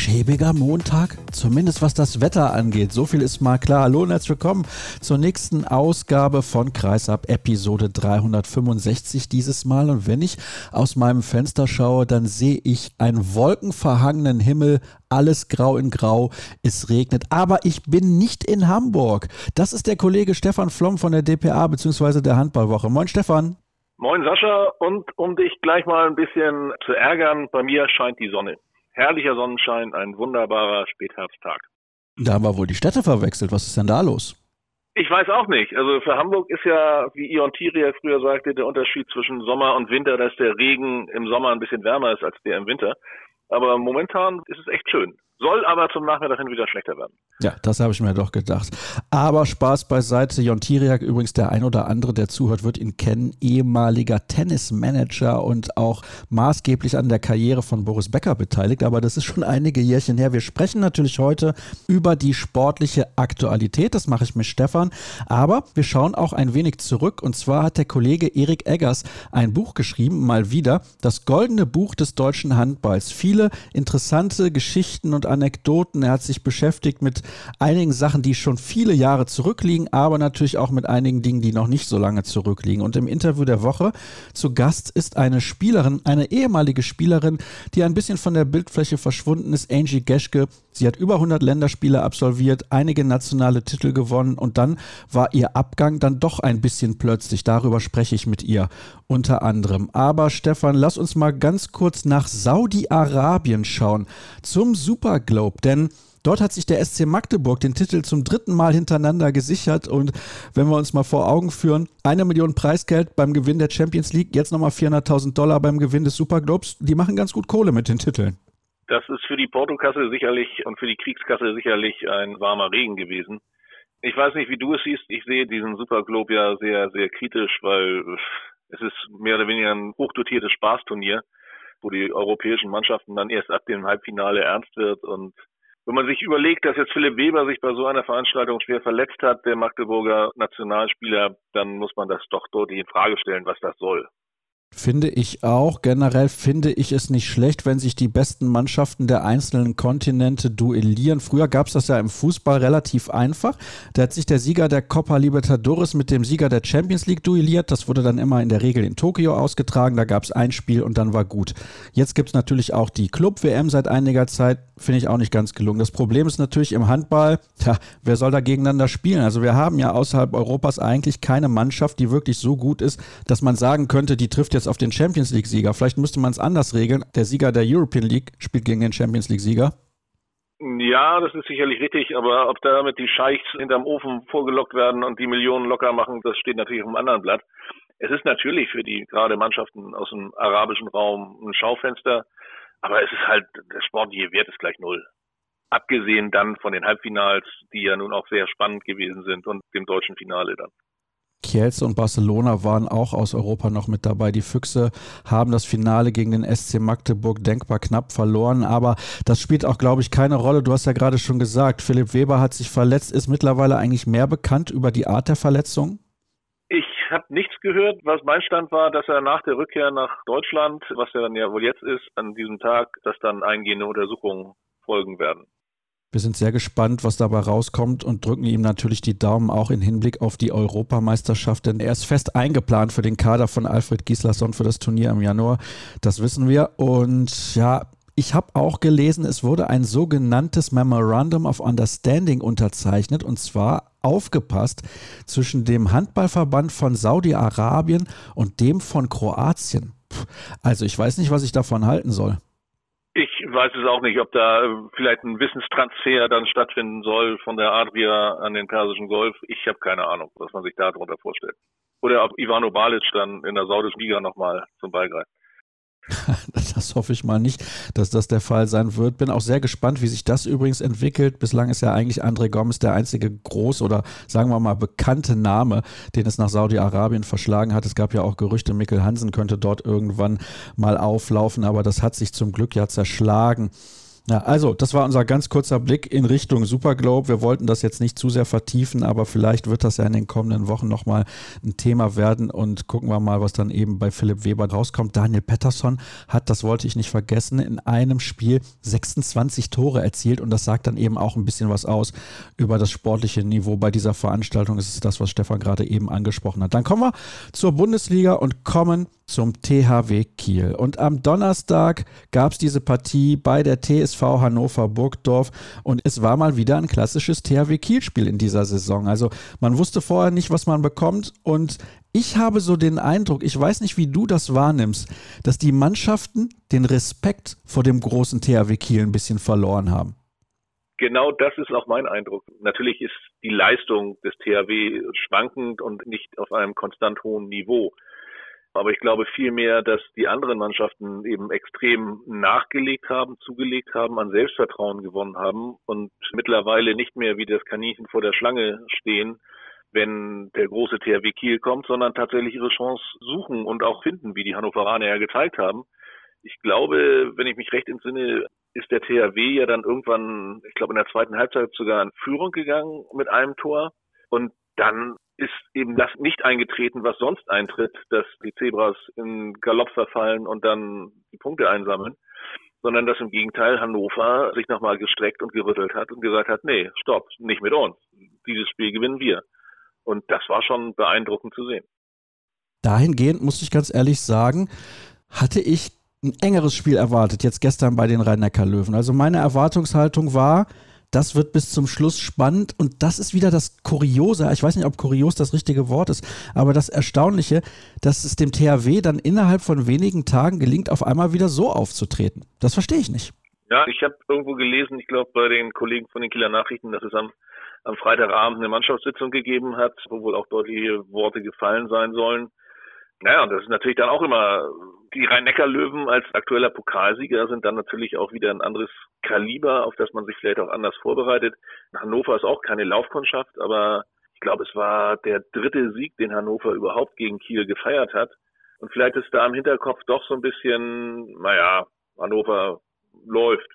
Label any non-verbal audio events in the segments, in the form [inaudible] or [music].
schäbiger Montag, zumindest was das Wetter angeht. So viel ist mal klar. Hallo und herzlich willkommen zur nächsten Ausgabe von Kreisab, Episode 365 dieses Mal. Und wenn ich aus meinem Fenster schaue, dann sehe ich einen wolkenverhangenen Himmel, alles grau in grau, es regnet. Aber ich bin nicht in Hamburg. Das ist der Kollege Stefan Flom von der DPA bzw. der Handballwoche. Moin Stefan. Moin Sascha und um dich gleich mal ein bisschen zu ärgern, bei mir scheint die Sonne. Herrlicher Sonnenschein, ein wunderbarer Spätherbsttag. Da haben wir wohl die Städte verwechselt. Was ist denn da los? Ich weiß auch nicht. Also für Hamburg ist ja, wie Ion Tiria früher sagte, der Unterschied zwischen Sommer und Winter, dass der Regen im Sommer ein bisschen wärmer ist als der im Winter. Aber momentan ist es echt schön. Soll aber zum Nachmittag hin wieder schlechter werden. Ja, das habe ich mir doch gedacht. Aber Spaß beiseite. Jon Tiriak, übrigens der ein oder andere, der zuhört, wird ihn kennen. Ehemaliger Tennismanager und auch maßgeblich an der Karriere von Boris Becker beteiligt. Aber das ist schon einige Jährchen her. Wir sprechen natürlich heute über die sportliche Aktualität. Das mache ich mit Stefan. Aber wir schauen auch ein wenig zurück. Und zwar hat der Kollege Erik Eggers ein Buch geschrieben, mal wieder. Das goldene Buch des deutschen Handballs. Viele interessante Geschichten und Anekdoten. Er hat sich beschäftigt mit einigen Sachen, die schon viele Jahre zurückliegen, aber natürlich auch mit einigen Dingen, die noch nicht so lange zurückliegen. Und im Interview der Woche zu Gast ist eine Spielerin, eine ehemalige Spielerin, die ein bisschen von der Bildfläche verschwunden ist, Angie Geschke. Sie hat über 100 Länderspiele absolviert, einige nationale Titel gewonnen und dann war ihr Abgang dann doch ein bisschen plötzlich. Darüber spreche ich mit ihr unter anderem. Aber Stefan, lass uns mal ganz kurz nach Saudi-Arabien schauen zum Super Globe, denn Dort hat sich der SC Magdeburg den Titel zum dritten Mal hintereinander gesichert. Und wenn wir uns mal vor Augen führen, eine Million Preisgeld beim Gewinn der Champions League, jetzt nochmal 400.000 Dollar beim Gewinn des Superglobes, die machen ganz gut Kohle mit den Titeln. Das ist für die Portokasse sicherlich und für die Kriegskasse sicherlich ein warmer Regen gewesen. Ich weiß nicht, wie du es siehst. Ich sehe diesen Superglobe ja sehr, sehr kritisch, weil es ist mehr oder weniger ein hochdotiertes Spaßturnier, wo die europäischen Mannschaften dann erst ab dem Halbfinale ernst wird und wenn man sich überlegt, dass jetzt Philipp Weber sich bei so einer Veranstaltung schwer verletzt hat, der Magdeburger Nationalspieler, dann muss man das doch deutlich in Frage stellen, was das soll. Finde ich auch. Generell finde ich es nicht schlecht, wenn sich die besten Mannschaften der einzelnen Kontinente duellieren. Früher gab es das ja im Fußball relativ einfach. Da hat sich der Sieger der Copa Libertadores mit dem Sieger der Champions League duelliert. Das wurde dann immer in der Regel in Tokio ausgetragen. Da gab es ein Spiel und dann war gut. Jetzt gibt es natürlich auch die Club-WM seit einiger Zeit. Finde ich auch nicht ganz gelungen. Das Problem ist natürlich im Handball, ja, wer soll da gegeneinander spielen? Also wir haben ja außerhalb Europas eigentlich keine Mannschaft, die wirklich so gut ist, dass man sagen könnte, die trifft jetzt auf den Champions League-Sieger. Vielleicht müsste man es anders regeln. Der Sieger der European League spielt gegen den Champions League-Sieger. Ja, das ist sicherlich richtig, aber ob damit die Scheichs hinterm Ofen vorgelockt werden und die Millionen locker machen, das steht natürlich auf einem anderen Blatt. Es ist natürlich für die gerade Mannschaften aus dem arabischen Raum ein Schaufenster, aber es ist halt, der sportliche Wert ist gleich null. Abgesehen dann von den Halbfinals, die ja nun auch sehr spannend gewesen sind und dem deutschen Finale dann. Kielce und Barcelona waren auch aus Europa noch mit dabei. Die Füchse haben das Finale gegen den SC Magdeburg denkbar knapp verloren, aber das spielt auch, glaube ich, keine Rolle. Du hast ja gerade schon gesagt, Philipp Weber hat sich verletzt. Ist mittlerweile eigentlich mehr bekannt über die Art der Verletzung? Ich habe nichts gehört. Was mein Stand war, dass er nach der Rückkehr nach Deutschland, was er dann ja wohl jetzt ist, an diesem Tag, dass dann eingehende Untersuchungen folgen werden. Wir sind sehr gespannt, was dabei rauskommt und drücken ihm natürlich die Daumen auch in Hinblick auf die Europameisterschaft, denn er ist fest eingeplant für den Kader von Alfred Gislason für das Turnier im Januar. Das wissen wir. Und ja, ich habe auch gelesen, es wurde ein sogenanntes Memorandum of Understanding unterzeichnet und zwar aufgepasst zwischen dem Handballverband von Saudi-Arabien und dem von Kroatien. Also ich weiß nicht, was ich davon halten soll. Ich weiß es auch nicht, ob da vielleicht ein Wissenstransfer dann stattfinden soll von der Adria an den Persischen Golf. Ich habe keine Ahnung, was man sich da darunter vorstellt. Oder ob Ivano Balic dann in der saudischen Liga nochmal zum Ball greift. [laughs] das hoffe ich mal nicht, dass das der Fall sein wird. Bin auch sehr gespannt, wie sich das übrigens entwickelt. Bislang ist ja eigentlich André Gomes der einzige groß oder sagen wir mal bekannte Name, den es nach Saudi-Arabien verschlagen hat. Es gab ja auch Gerüchte, Mikkel Hansen könnte dort irgendwann mal auflaufen, aber das hat sich zum Glück ja zerschlagen. Ja, also, das war unser ganz kurzer Blick in Richtung Superglobe. Wir wollten das jetzt nicht zu sehr vertiefen, aber vielleicht wird das ja in den kommenden Wochen nochmal ein Thema werden und gucken wir mal, was dann eben bei Philipp Weber rauskommt. Daniel Pettersson hat, das wollte ich nicht vergessen, in einem Spiel 26 Tore erzielt und das sagt dann eben auch ein bisschen was aus über das sportliche Niveau bei dieser Veranstaltung. Das ist das, was Stefan gerade eben angesprochen hat. Dann kommen wir zur Bundesliga und kommen zum THW Kiel. Und am Donnerstag gab es diese Partie bei der TSV Hannover Burgdorf und es war mal wieder ein klassisches THW Kiel-Spiel in dieser Saison. Also man wusste vorher nicht, was man bekommt und ich habe so den Eindruck, ich weiß nicht, wie du das wahrnimmst, dass die Mannschaften den Respekt vor dem großen THW Kiel ein bisschen verloren haben. Genau das ist auch mein Eindruck. Natürlich ist die Leistung des THW schwankend und nicht auf einem konstant hohen Niveau. Aber ich glaube vielmehr, dass die anderen Mannschaften eben extrem nachgelegt haben, zugelegt haben, an Selbstvertrauen gewonnen haben und mittlerweile nicht mehr wie das Kaninchen vor der Schlange stehen, wenn der große THW Kiel kommt, sondern tatsächlich ihre Chance suchen und auch finden, wie die Hannoveraner ja gezeigt haben. Ich glaube, wenn ich mich recht entsinne, ist der THW ja dann irgendwann, ich glaube in der zweiten Halbzeit sogar in Führung gegangen mit einem Tor. Und dann ist eben das nicht eingetreten, was sonst eintritt, dass die Zebras in Galopp verfallen und dann die Punkte einsammeln, sondern dass im Gegenteil Hannover sich nochmal gestreckt und gerüttelt hat und gesagt hat, nee, stopp, nicht mit uns. Dieses Spiel gewinnen wir. Und das war schon beeindruckend zu sehen. Dahingehend muss ich ganz ehrlich sagen, hatte ich ein engeres Spiel erwartet, jetzt gestern bei den Rhein-Neckar-Löwen. Also meine Erwartungshaltung war, das wird bis zum Schluss spannend und das ist wieder das Kuriose. Ich weiß nicht, ob kurios das richtige Wort ist, aber das Erstaunliche, dass es dem THW dann innerhalb von wenigen Tagen gelingt, auf einmal wieder so aufzutreten. Das verstehe ich nicht. Ja, ich habe irgendwo gelesen, ich glaube bei den Kollegen von den Kieler Nachrichten, dass es am, am Freitagabend eine Mannschaftssitzung gegeben hat, wo wohl auch deutliche Worte gefallen sein sollen. Naja, und das ist natürlich dann auch immer, die Rhein-Neckar-Löwen als aktueller Pokalsieger sind dann natürlich auch wieder ein anderes Kaliber, auf das man sich vielleicht auch anders vorbereitet. Hannover ist auch keine Laufkundschaft, aber ich glaube, es war der dritte Sieg, den Hannover überhaupt gegen Kiel gefeiert hat. Und vielleicht ist da im Hinterkopf doch so ein bisschen, naja, Hannover läuft.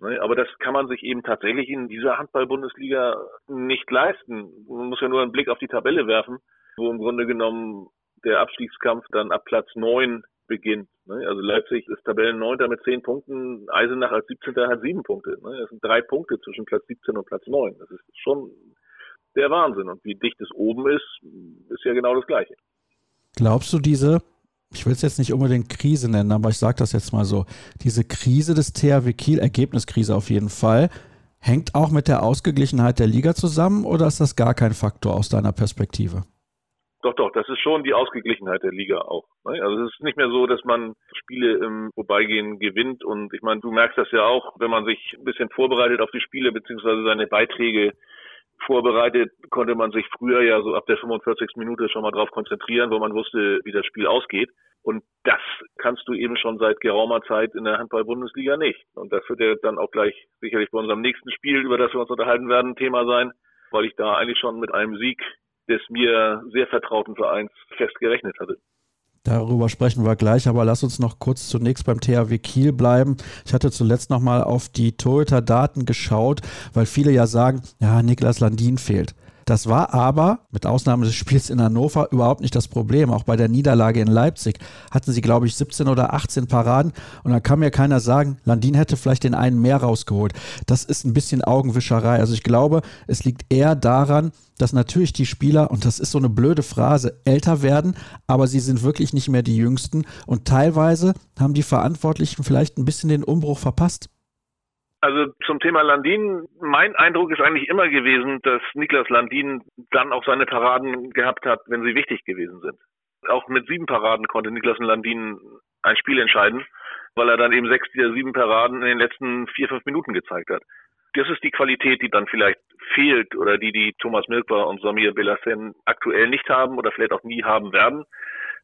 Ne? Aber das kann man sich eben tatsächlich in dieser Handball-Bundesliga nicht leisten. Man muss ja nur einen Blick auf die Tabelle werfen, wo im Grunde genommen der Abstiegskampf dann ab Platz neun beginnt. Ne? Also Leipzig ist Tabellenneunter mit zehn Punkten, Eisenach als 17. hat sieben Punkte. Ne? Das sind drei Punkte zwischen Platz 17 und Platz neun. Das ist schon der Wahnsinn. Und wie dicht es oben ist, ist ja genau das Gleiche. Glaubst du, diese, ich will es jetzt nicht unbedingt Krise nennen, aber ich sage das jetzt mal so, diese Krise des THW Kiel, Ergebniskrise auf jeden Fall, hängt auch mit der Ausgeglichenheit der Liga zusammen oder ist das gar kein Faktor aus deiner Perspektive? Doch, doch, das ist schon die Ausgeglichenheit der Liga auch. Ne? Also es ist nicht mehr so, dass man Spiele im Vorbeigehen gewinnt und ich meine, du merkst das ja auch, wenn man sich ein bisschen vorbereitet auf die Spiele beziehungsweise seine Beiträge vorbereitet, konnte man sich früher ja so ab der 45. Minute schon mal drauf konzentrieren, wo man wusste, wie das Spiel ausgeht. Und das kannst du eben schon seit geraumer Zeit in der Handball-Bundesliga nicht. Und das wird ja dann auch gleich sicherlich bei unserem nächsten Spiel, über das wir uns unterhalten werden, Thema sein, weil ich da eigentlich schon mit einem Sieg des mir sehr vertrauten Vereins fest gerechnet hatte. Darüber sprechen wir gleich, aber lass uns noch kurz zunächst beim THW Kiel bleiben. Ich hatte zuletzt noch mal auf die Toyota-Daten geschaut, weil viele ja sagen, ja, Niklas Landin fehlt. Das war aber, mit Ausnahme des Spiels in Hannover, überhaupt nicht das Problem. Auch bei der Niederlage in Leipzig hatten sie, glaube ich, 17 oder 18 Paraden. Und da kann mir keiner sagen, Landin hätte vielleicht den einen mehr rausgeholt. Das ist ein bisschen Augenwischerei. Also ich glaube, es liegt eher daran, dass natürlich die Spieler, und das ist so eine blöde Phrase, älter werden, aber sie sind wirklich nicht mehr die Jüngsten. Und teilweise haben die Verantwortlichen vielleicht ein bisschen den Umbruch verpasst. Also zum Thema Landin, mein Eindruck ist eigentlich immer gewesen, dass Niklas Landin dann auch seine Paraden gehabt hat, wenn sie wichtig gewesen sind. Auch mit sieben Paraden konnte Niklas Landin ein Spiel entscheiden, weil er dann eben sechs dieser sieben Paraden in den letzten vier, fünf Minuten gezeigt hat. Das ist die Qualität, die dann vielleicht fehlt oder die die Thomas Milkwer und Samir Belassen aktuell nicht haben oder vielleicht auch nie haben werden.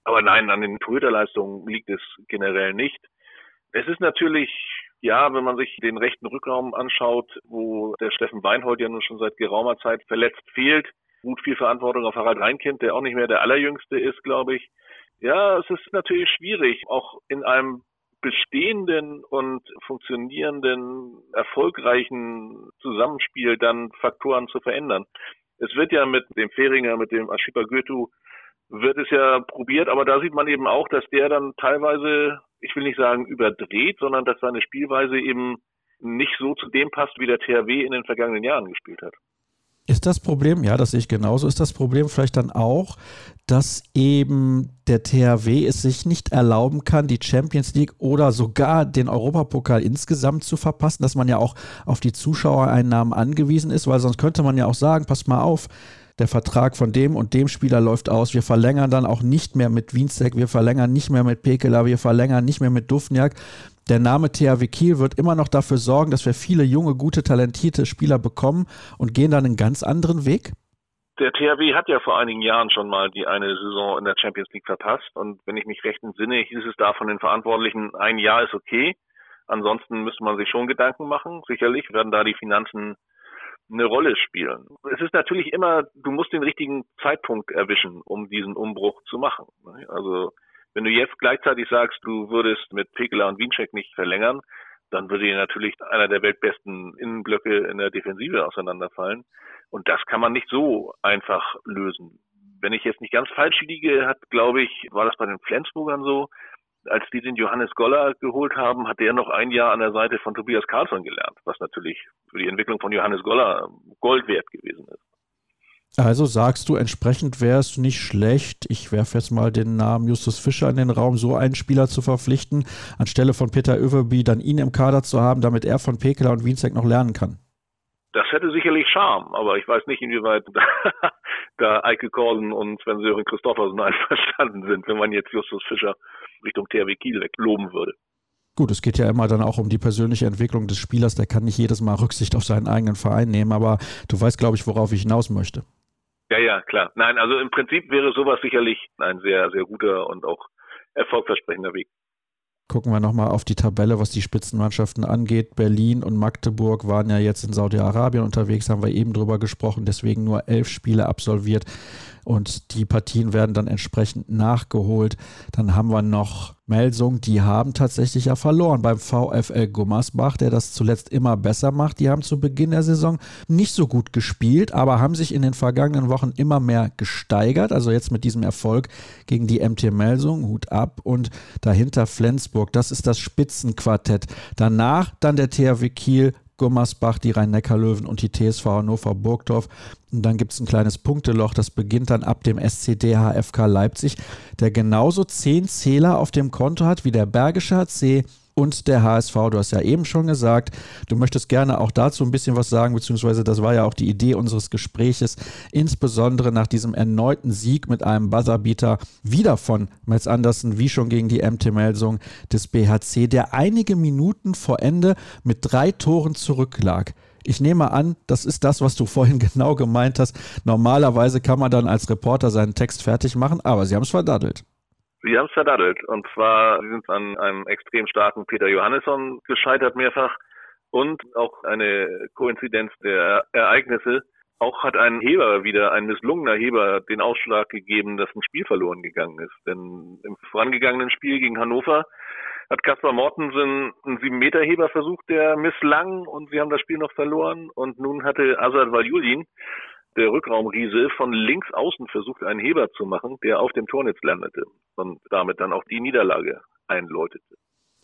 Aber nein, an den Torhüterleistungen liegt es generell nicht. Es ist natürlich, ja, wenn man sich den rechten Rückraum anschaut, wo der Steffen Weinhold ja nun schon seit geraumer Zeit verletzt fehlt, gut viel Verantwortung auf Harald Reinkind, der auch nicht mehr der allerjüngste ist, glaube ich. Ja, es ist natürlich schwierig, auch in einem bestehenden und funktionierenden, erfolgreichen Zusammenspiel dann Faktoren zu verändern. Es wird ja mit dem Feringer, mit dem Ashipa Goethe, wird es ja probiert, aber da sieht man eben auch, dass der dann teilweise, ich will nicht sagen überdreht, sondern dass seine Spielweise eben nicht so zu dem passt, wie der THW in den vergangenen Jahren gespielt hat. Ist das Problem, ja, das sehe ich genauso, ist das Problem vielleicht dann auch, dass eben der THW es sich nicht erlauben kann, die Champions League oder sogar den Europapokal insgesamt zu verpassen, dass man ja auch auf die Zuschauereinnahmen angewiesen ist, weil sonst könnte man ja auch sagen, pass mal auf, der Vertrag von dem und dem Spieler läuft aus. Wir verlängern dann auch nicht mehr mit Wienzek, wir verlängern nicht mehr mit Pekela, wir verlängern nicht mehr mit Dufniak. Der Name THW Kiel wird immer noch dafür sorgen, dass wir viele junge, gute, talentierte Spieler bekommen und gehen dann einen ganz anderen Weg? Der THW hat ja vor einigen Jahren schon mal die eine Saison in der Champions League verpasst. Und wenn ich mich recht entsinne, hieß es da von den Verantwortlichen, ein Jahr ist okay. Ansonsten müsste man sich schon Gedanken machen. Sicherlich werden da die Finanzen eine Rolle spielen. Es ist natürlich immer, du musst den richtigen Zeitpunkt erwischen, um diesen Umbruch zu machen. Also wenn du jetzt gleichzeitig sagst, du würdest mit Pekela und Wiencheck nicht verlängern, dann würde dir natürlich einer der weltbesten Innenblöcke in der Defensive auseinanderfallen. Und das kann man nicht so einfach lösen. Wenn ich jetzt nicht ganz falsch liege, hat, glaube ich, war das bei den Flensburgern so, als die den Johannes Goller geholt haben, hat der noch ein Jahr an der Seite von Tobias Karlsson gelernt, was natürlich für die Entwicklung von Johannes Goller Gold wert gewesen ist. Also sagst du, entsprechend wäre es nicht schlecht, ich werfe jetzt mal den Namen Justus Fischer in den Raum, so einen Spieler zu verpflichten, anstelle von Peter Överby dann ihn im Kader zu haben, damit er von Pekela und Wienzek noch lernen kann. Das hätte sicherlich Charme, aber ich weiß nicht, inwieweit [laughs] da, Eike Korsen und Sven-Sören Christoffersen einverstanden [laughs] sind, wenn man jetzt Justus Fischer Richtung THW Kiel wegloben würde. Gut, es geht ja immer dann auch um die persönliche Entwicklung des Spielers. Der kann nicht jedes Mal Rücksicht auf seinen eigenen Verein nehmen, aber du weißt, glaube ich, worauf ich hinaus möchte. Ja, ja, klar. Nein, also im Prinzip wäre sowas sicherlich ein sehr, sehr guter und auch erfolgversprechender Weg. Gucken wir nochmal auf die Tabelle, was die Spitzenmannschaften angeht. Berlin und Magdeburg waren ja jetzt in Saudi-Arabien unterwegs, haben wir eben drüber gesprochen, deswegen nur elf Spiele absolviert und die Partien werden dann entsprechend nachgeholt. Dann haben wir noch Melsung, die haben tatsächlich ja verloren beim VfL Gummersbach, der das zuletzt immer besser macht. Die haben zu Beginn der Saison nicht so gut gespielt, aber haben sich in den vergangenen Wochen immer mehr gesteigert. Also jetzt mit diesem Erfolg gegen die MT Melsung, Hut ab und dahinter Flensburg. Das ist das Spitzenquartett. Danach dann der THW Kiel, Gummersbach, die Rhein-Neckar-Löwen und die TSV Hannover Burgdorf. Und dann gibt es ein kleines Punkteloch, das beginnt dann ab dem SCD HFK Leipzig, der genauso zehn Zähler auf dem Konto hat wie der Bergische HC und der HSV. Du hast ja eben schon gesagt, du möchtest gerne auch dazu ein bisschen was sagen, beziehungsweise das war ja auch die Idee unseres Gespräches, insbesondere nach diesem erneuten Sieg mit einem Buzzerbeater wieder von Metz Andersen, wie schon gegen die MT Melsung des BHC, der einige Minuten vor Ende mit drei Toren zurücklag. Ich nehme an, das ist das, was du [laughs] vorhin genau gemeint hast. Normalerweise kann man dann als Reporter seinen Text fertig machen, aber sie haben es verdaddelt. Sie haben es verdaddelt. Und zwar, sie sind an einem extrem starken Peter Johannesson gescheitert mehrfach. Und auch eine Koinzidenz der Ereignisse. Auch hat ein Heber wieder, ein misslungener Heber, den Ausschlag gegeben, dass ein Spiel verloren gegangen ist. Denn im vorangegangenen Spiel gegen Hannover hat Kaspar Mortensen einen 7-Meter-Heber versucht, der misslang und sie haben das Spiel noch verloren. Und nun hatte Azad Valjulin der Rückraumriese von links außen versucht, einen Heber zu machen, der auf dem Tornetz landete und damit dann auch die Niederlage einläutete.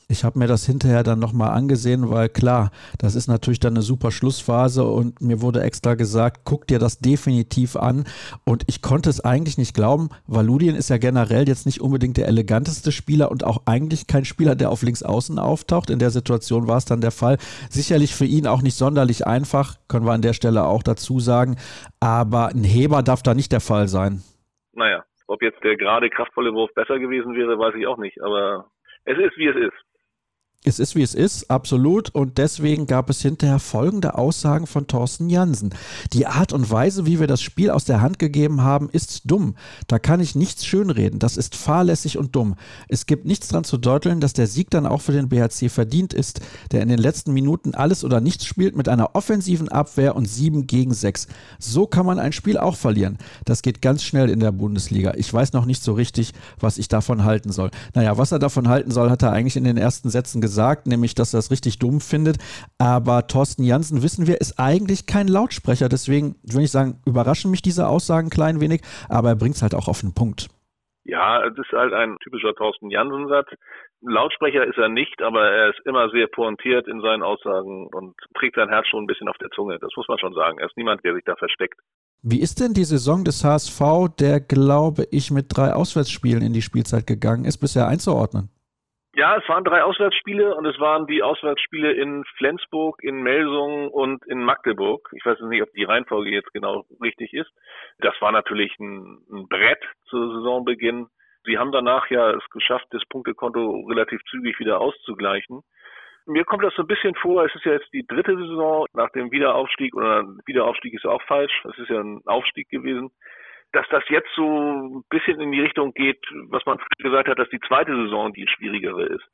Ich habe mir das hinterher dann nochmal angesehen, weil klar, das ist natürlich dann eine super Schlussphase und mir wurde extra gesagt, guck dir das definitiv an. Und ich konnte es eigentlich nicht glauben. Valudien ist ja generell jetzt nicht unbedingt der eleganteste Spieler und auch eigentlich kein Spieler, der auf links außen auftaucht. In der Situation war es dann der Fall. Sicherlich für ihn auch nicht sonderlich einfach, können wir an der Stelle auch dazu sagen. Aber ein Heber darf da nicht der Fall sein. Naja, ob jetzt der gerade kraftvolle Wurf besser gewesen wäre, weiß ich auch nicht. Aber es ist, wie es ist. Es ist wie es ist, absolut. Und deswegen gab es hinterher folgende Aussagen von Thorsten Jansen. Die Art und Weise, wie wir das Spiel aus der Hand gegeben haben, ist dumm. Da kann ich nichts schönreden. Das ist fahrlässig und dumm. Es gibt nichts dran zu deuteln, dass der Sieg dann auch für den BHC verdient ist, der in den letzten Minuten alles oder nichts spielt mit einer offensiven Abwehr und 7 gegen 6. So kann man ein Spiel auch verlieren. Das geht ganz schnell in der Bundesliga. Ich weiß noch nicht so richtig, was ich davon halten soll. Naja, was er davon halten soll, hat er eigentlich in den ersten Sätzen gesagt gesagt, nämlich, dass er es richtig dumm findet. Aber Thorsten Janssen, wissen wir, ist eigentlich kein Lautsprecher. Deswegen würde ich sagen, überraschen mich diese Aussagen ein klein wenig, aber er bringt es halt auch auf den Punkt. Ja, es ist halt ein typischer Thorsten Janssen-Satz. Lautsprecher ist er nicht, aber er ist immer sehr pointiert in seinen Aussagen und trägt sein Herz schon ein bisschen auf der Zunge. Das muss man schon sagen. Er ist niemand, der sich da versteckt. Wie ist denn die Saison des HSV, der, glaube ich, mit drei Auswärtsspielen in die Spielzeit gegangen ist, bisher einzuordnen? Ja, es waren drei Auswärtsspiele und es waren die Auswärtsspiele in Flensburg, in Melsungen und in Magdeburg. Ich weiß nicht, ob die Reihenfolge jetzt genau richtig ist. Das war natürlich ein, ein Brett zu Saisonbeginn. Sie haben danach ja es geschafft, das Punktekonto relativ zügig wieder auszugleichen. Mir kommt das so ein bisschen vor, es ist ja jetzt die dritte Saison nach dem Wiederaufstieg oder Wiederaufstieg ist auch falsch. Es ist ja ein Aufstieg gewesen dass das jetzt so ein bisschen in die Richtung geht, was man gesagt hat, dass die zweite Saison die schwierigere ist.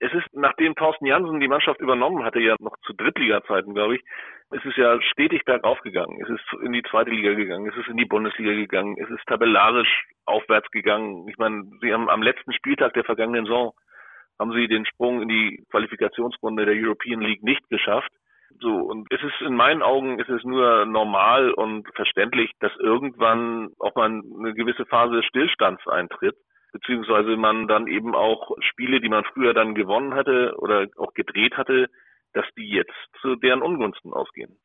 Es ist, nachdem Thorsten Jansen die Mannschaft übernommen hatte, ja noch zu Drittliga-Zeiten, glaube ich, es ist ja stetig bergauf gegangen. Es ist in die zweite Liga gegangen, es ist in die Bundesliga gegangen, es ist tabellarisch aufwärts gegangen. Ich meine, sie haben am letzten Spieltag der vergangenen Saison haben sie den Sprung in die Qualifikationsrunde der European League nicht geschafft. So, und es ist in meinen Augen ist es nur normal und verständlich, dass irgendwann auch mal eine gewisse Phase des Stillstands eintritt, beziehungsweise man dann eben auch Spiele, die man früher dann gewonnen hatte oder auch gedreht hatte, dass die jetzt zu deren Ungunsten ausgehen.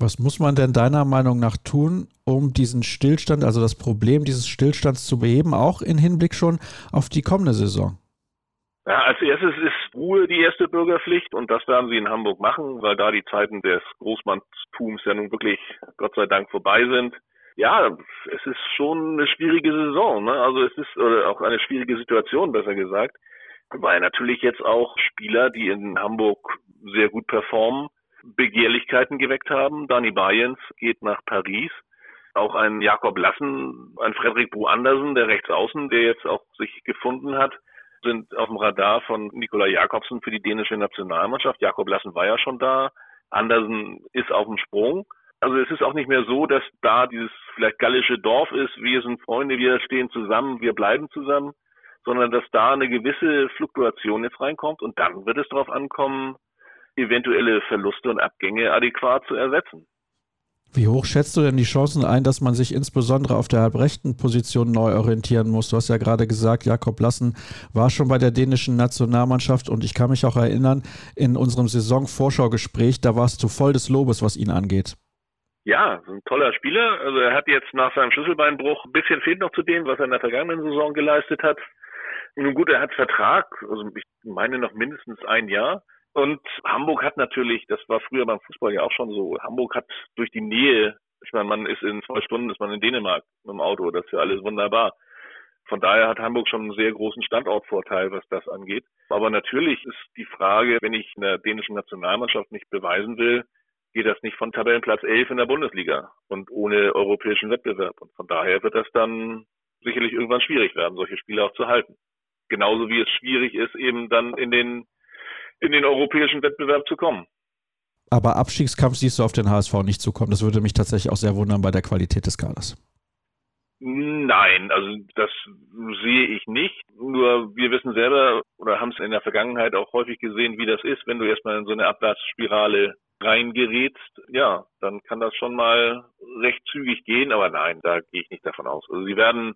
Was muss man denn deiner Meinung nach tun, um diesen Stillstand, also das Problem dieses Stillstands zu beheben, auch in Hinblick schon auf die kommende Saison? Ja, als erstes ist Ruhe die erste Bürgerpflicht und das werden sie in Hamburg machen, weil da die Zeiten des Großmannstums ja nun wirklich Gott sei Dank vorbei sind. Ja, es ist schon eine schwierige Saison, ne? Also es ist oder auch eine schwierige Situation, besser gesagt, weil natürlich jetzt auch Spieler, die in Hamburg sehr gut performen, Begehrlichkeiten geweckt haben. Dani Bayens geht nach Paris. Auch ein Jakob Lassen, ein Frederik Bu Andersen, der Rechtsaußen, der jetzt auch sich gefunden hat, sind auf dem Radar von Nikola Jakobsen für die dänische Nationalmannschaft. Jakob Lassen war ja schon da. Andersen ist auf dem Sprung. Also es ist auch nicht mehr so, dass da dieses vielleicht gallische Dorf ist, wir sind Freunde, wir stehen zusammen, wir bleiben zusammen, sondern dass da eine gewisse Fluktuation jetzt reinkommt und dann wird es darauf ankommen, eventuelle Verluste und Abgänge adäquat zu ersetzen. Wie hoch schätzt du denn die Chancen ein, dass man sich insbesondere auf der halbrechten Position neu orientieren muss? Du hast ja gerade gesagt, Jakob Lassen war schon bei der dänischen Nationalmannschaft und ich kann mich auch erinnern, in unserem Saisonvorschaugespräch, da warst du voll des Lobes, was ihn angeht. Ja, ein toller Spieler. Also er hat jetzt nach seinem Schlüsselbeinbruch ein bisschen fehlt noch zu dem, was er in der vergangenen Saison geleistet hat. Nun gut, er hat Vertrag, also ich meine noch mindestens ein Jahr. Und Hamburg hat natürlich, das war früher beim Fußball ja auch schon so, Hamburg hat durch die Nähe, ich meine, man ist in zwei Stunden, ist man in Dänemark mit dem Auto, das ist ja alles wunderbar. Von daher hat Hamburg schon einen sehr großen Standortvorteil, was das angeht. Aber natürlich ist die Frage, wenn ich in der dänischen Nationalmannschaft nicht beweisen will, geht das nicht von Tabellenplatz 11 in der Bundesliga und ohne europäischen Wettbewerb. Und von daher wird das dann sicherlich irgendwann schwierig werden, solche Spiele auch zu halten. Genauso wie es schwierig ist, eben dann in den in den europäischen Wettbewerb zu kommen. Aber Abstiegskampf siehst du auf den HSV nicht zukommen. Das würde mich tatsächlich auch sehr wundern bei der Qualität des Kaders. Nein, also das sehe ich nicht. Nur wir wissen selber oder haben es in der Vergangenheit auch häufig gesehen, wie das ist, wenn du erstmal in so eine Abwärtsspirale reingerätst. Ja, dann kann das schon mal recht zügig gehen, aber nein, da gehe ich nicht davon aus. Also sie werden,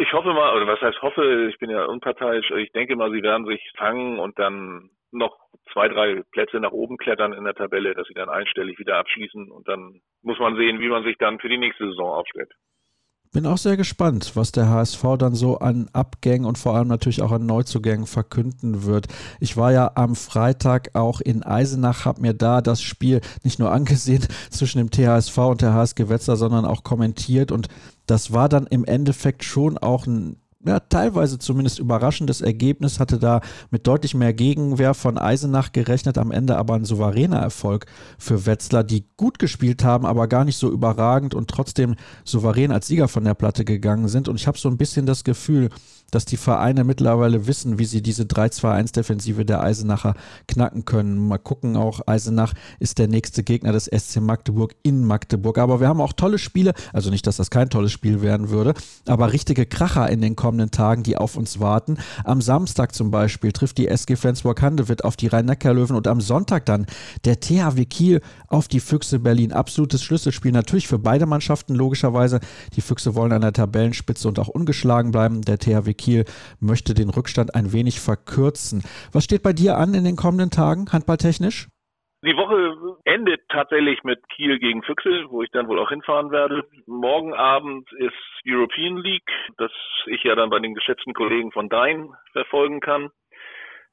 ich hoffe mal, oder was heißt hoffe, ich bin ja unparteiisch, ich denke mal, sie werden sich fangen und dann noch zwei, drei Plätze nach oben klettern in der Tabelle, dass sie dann einstellig wieder abschließen und dann muss man sehen, wie man sich dann für die nächste Saison aufstellt. Bin auch sehr gespannt, was der HSV dann so an Abgängen und vor allem natürlich auch an Neuzugängen verkünden wird. Ich war ja am Freitag auch in Eisenach, habe mir da das Spiel nicht nur angesehen [laughs] zwischen dem THSV und der HSG Wetzlar, sondern auch kommentiert und das war dann im Endeffekt schon auch ein ja, teilweise zumindest überraschendes Ergebnis, hatte da mit deutlich mehr Gegenwehr von Eisenach gerechnet, am Ende aber ein souveräner Erfolg für Wetzlar, die gut gespielt haben, aber gar nicht so überragend und trotzdem souverän als Sieger von der Platte gegangen sind. Und ich habe so ein bisschen das Gefühl, dass die Vereine mittlerweile wissen, wie sie diese 3-2-1-Defensive der Eisenacher knacken können. Mal gucken, auch Eisenach ist der nächste Gegner des SC Magdeburg in Magdeburg. Aber wir haben auch tolle Spiele, also nicht, dass das kein tolles Spiel werden würde, aber richtige Kracher in den kommenden Tagen, die auf uns warten. Am Samstag zum Beispiel trifft die SG Flensburg-Handewitt auf die Rhein-Neckar-Löwen und am Sonntag dann der THW Kiel auf die Füchse Berlin. Absolutes Schlüsselspiel natürlich für beide Mannschaften, logischerweise. Die Füchse wollen an der Tabellenspitze und auch ungeschlagen bleiben. Der THW Kiel möchte den Rückstand ein wenig verkürzen. Was steht bei dir an in den kommenden Tagen, handballtechnisch? Die Woche endet tatsächlich mit Kiel gegen Füchse, wo ich dann wohl auch hinfahren werde. Morgen Abend ist European League, das ich ja dann bei den geschätzten Kollegen von Dein verfolgen kann.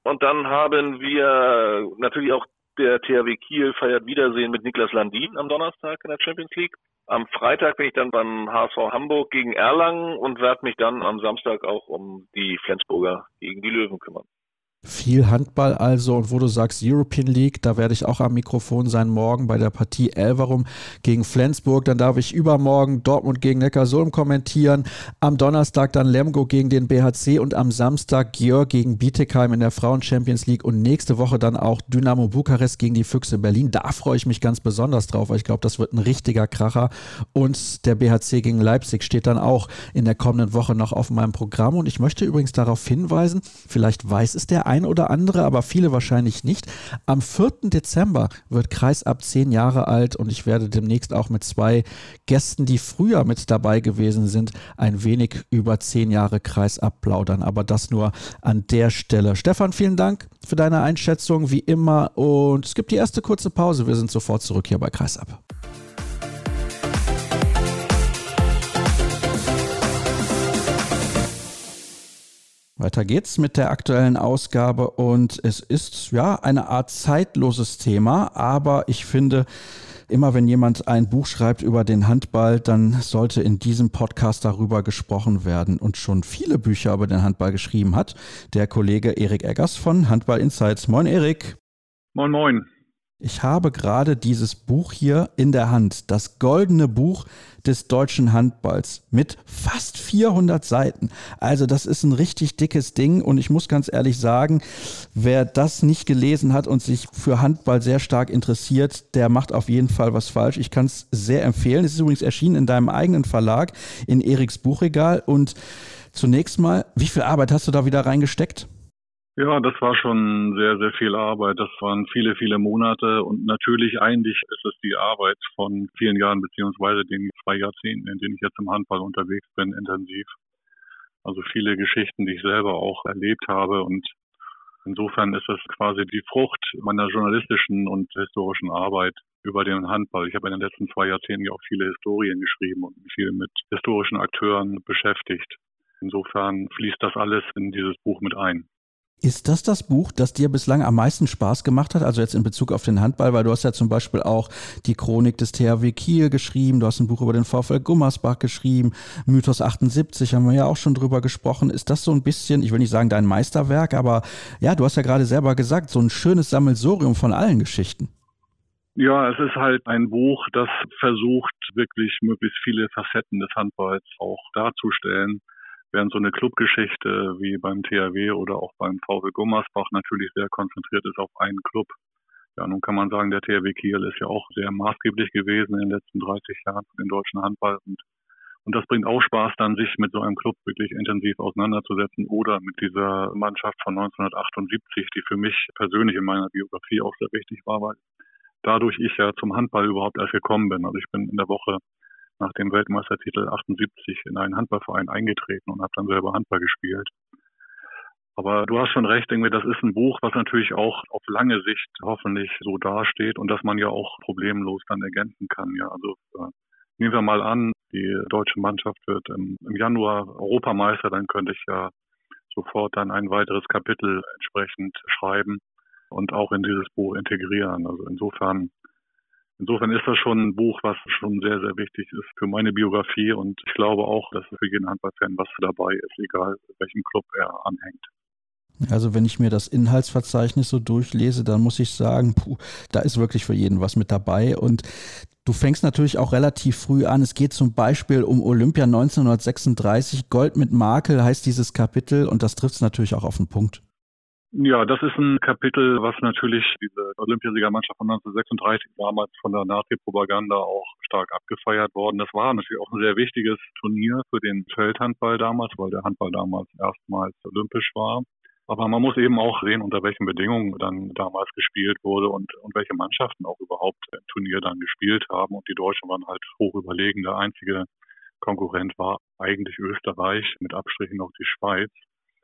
Und dann haben wir natürlich auch der THW Kiel feiert Wiedersehen mit Niklas Landin am Donnerstag in der Champions League. Am Freitag bin ich dann beim HSV Hamburg gegen Erlangen und werde mich dann am Samstag auch um die Flensburger gegen die Löwen kümmern. Viel Handball also und wo du sagst European League, da werde ich auch am Mikrofon sein morgen bei der Partie Elverum gegen Flensburg. Dann darf ich übermorgen Dortmund gegen Neckarsulm kommentieren. Am Donnerstag dann Lemgo gegen den BHC und am Samstag Georg gegen Bietigheim in der Frauen Champions League und nächste Woche dann auch Dynamo Bukarest gegen die Füchse Berlin. Da freue ich mich ganz besonders drauf, weil ich glaube, das wird ein richtiger Kracher. Und der BHC gegen Leipzig steht dann auch in der kommenden Woche noch auf meinem Programm. Und ich möchte übrigens darauf hinweisen, vielleicht weiß es der ein oder andere, aber viele wahrscheinlich nicht. Am 4. Dezember wird Kreis ab zehn Jahre alt und ich werde demnächst auch mit zwei Gästen, die früher mit dabei gewesen sind, ein wenig über zehn Jahre Kreis abplaudern. Aber das nur an der Stelle. Stefan, vielen Dank für deine Einschätzung, wie immer. Und es gibt die erste kurze Pause. Wir sind sofort zurück hier bei Kreis Weiter geht's mit der aktuellen Ausgabe und es ist ja eine Art zeitloses Thema, aber ich finde, immer wenn jemand ein Buch schreibt über den Handball, dann sollte in diesem Podcast darüber gesprochen werden und schon viele Bücher über den Handball geschrieben hat der Kollege Erik Eggers von Handball Insights. Moin Erik. Moin moin. Ich habe gerade dieses Buch hier in der Hand, das goldene Buch des deutschen Handballs mit fast 400 Seiten. Also das ist ein richtig dickes Ding und ich muss ganz ehrlich sagen, wer das nicht gelesen hat und sich für Handball sehr stark interessiert, der macht auf jeden Fall was falsch. Ich kann es sehr empfehlen. Es ist übrigens erschienen in deinem eigenen Verlag in Eriks Buchregal und zunächst mal, wie viel Arbeit hast du da wieder reingesteckt? Ja, das war schon sehr, sehr viel Arbeit. Das waren viele, viele Monate und natürlich eigentlich ist es die Arbeit von vielen Jahren beziehungsweise den zwei Jahrzehnten, in denen ich jetzt im Handball unterwegs bin, intensiv. Also viele Geschichten, die ich selber auch erlebt habe und insofern ist es quasi die Frucht meiner journalistischen und historischen Arbeit über den Handball. Ich habe in den letzten zwei Jahrzehnten ja auch viele Historien geschrieben und viel mit historischen Akteuren beschäftigt. Insofern fließt das alles in dieses Buch mit ein. Ist das das Buch, das dir bislang am meisten Spaß gemacht hat? Also jetzt in Bezug auf den Handball, weil du hast ja zum Beispiel auch die Chronik des THW Kiel geschrieben, du hast ein Buch über den VfL Gummersbach geschrieben, Mythos 78 haben wir ja auch schon drüber gesprochen. Ist das so ein bisschen, ich will nicht sagen dein Meisterwerk, aber ja, du hast ja gerade selber gesagt, so ein schönes Sammelsorium von allen Geschichten. Ja, es ist halt ein Buch, das versucht, wirklich möglichst viele Facetten des Handballs auch darzustellen während so eine Clubgeschichte wie beim THW oder auch beim VW Gummersbach natürlich sehr konzentriert ist auf einen Club. Ja, nun kann man sagen, der THW Kiel ist ja auch sehr maßgeblich gewesen in den letzten 30 Jahren für den deutschen Handball und und das bringt auch Spaß, dann sich mit so einem Club wirklich intensiv auseinanderzusetzen oder mit dieser Mannschaft von 1978, die für mich persönlich in meiner Biografie auch sehr wichtig war, weil dadurch ich ja zum Handball überhaupt erst gekommen bin. Also ich bin in der Woche nach dem Weltmeistertitel 78 in einen Handballverein eingetreten und habe dann selber Handball gespielt. Aber du hast schon recht, denke das ist ein Buch, was natürlich auch auf lange Sicht hoffentlich so dasteht und dass man ja auch problemlos dann ergänzen kann. Ja, also äh, nehmen wir mal an, die deutsche Mannschaft wird im, im Januar Europameister, dann könnte ich ja sofort dann ein weiteres Kapitel entsprechend schreiben und auch in dieses Buch integrieren. Also insofern Insofern ist das schon ein Buch, was schon sehr, sehr wichtig ist für meine Biografie und ich glaube auch, dass für jeden Handballfan was dabei ist, egal welchem Club er anhängt. Also wenn ich mir das Inhaltsverzeichnis so durchlese, dann muss ich sagen, puh, da ist wirklich für jeden was mit dabei. Und du fängst natürlich auch relativ früh an. Es geht zum Beispiel um Olympia 1936. Gold mit Makel heißt dieses Kapitel und das trifft es natürlich auch auf den Punkt. Ja, das ist ein Kapitel, was natürlich diese Olympiasiegermannschaft von 1936 damals von der Nazi-Propaganda auch stark abgefeiert worden. Das war natürlich auch ein sehr wichtiges Turnier für den Feldhandball damals, weil der Handball damals erstmals olympisch war. Aber man muss eben auch sehen, unter welchen Bedingungen dann damals gespielt wurde und, und welche Mannschaften auch überhaupt im Turnier dann gespielt haben. Und die Deutschen waren halt hoch überlegen. Der einzige Konkurrent war eigentlich Österreich, mit Abstrichen noch die Schweiz.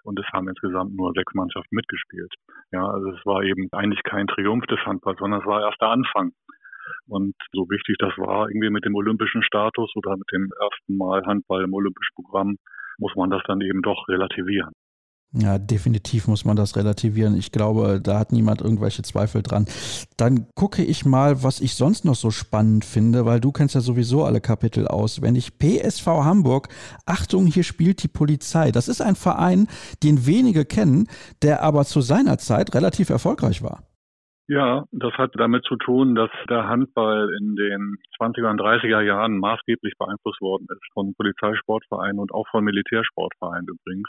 Und es haben insgesamt nur sechs Mannschaften mitgespielt. Ja, also es war eben eigentlich kein Triumph des Handballs, sondern es war erst der Anfang. Und so wichtig das war, irgendwie mit dem olympischen Status oder mit dem ersten Mal Handball im olympischen Programm, muss man das dann eben doch relativieren. Ja, definitiv muss man das relativieren. Ich glaube, da hat niemand irgendwelche Zweifel dran. Dann gucke ich mal, was ich sonst noch so spannend finde, weil du kennst ja sowieso alle Kapitel auswendig. PSV Hamburg, Achtung, hier spielt die Polizei. Das ist ein Verein, den wenige kennen, der aber zu seiner Zeit relativ erfolgreich war. Ja, das hat damit zu tun, dass der Handball in den 20er und 30er Jahren maßgeblich beeinflusst worden ist von Polizeisportvereinen und auch von Militärsportvereinen übrigens.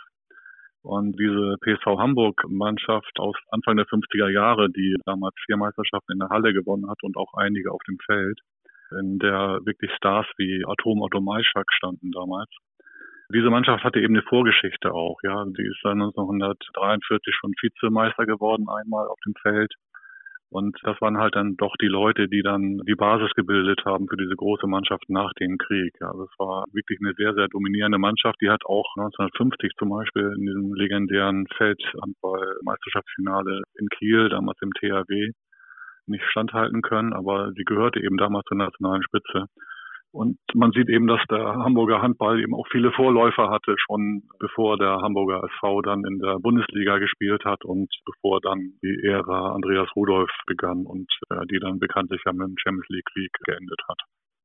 Und diese PSV Hamburg-Mannschaft aus Anfang der 50er Jahre, die damals vier Meisterschaften in der Halle gewonnen hat und auch einige auf dem Feld, in der wirklich Stars wie Atom Otto Maischak standen damals. Diese Mannschaft hatte eben eine Vorgeschichte auch, ja. Die ist dann 1943 schon Vizemeister geworden, einmal auf dem Feld und das waren halt dann doch die Leute, die dann die Basis gebildet haben für diese große Mannschaft nach dem Krieg. Ja, das war wirklich eine sehr, sehr dominierende Mannschaft. Die hat auch 1950 zum Beispiel in diesem legendären Feldhandball-Meisterschaftsfinale in Kiel, damals im THW, nicht standhalten können, aber sie gehörte eben damals zur nationalen Spitze. Und man sieht eben, dass der Hamburger Handball eben auch viele Vorläufer hatte, schon bevor der Hamburger SV dann in der Bundesliga gespielt hat und bevor dann die Ära Andreas Rudolph begann und äh, die dann bekanntlich ja mit dem Champions League Krieg geendet hat.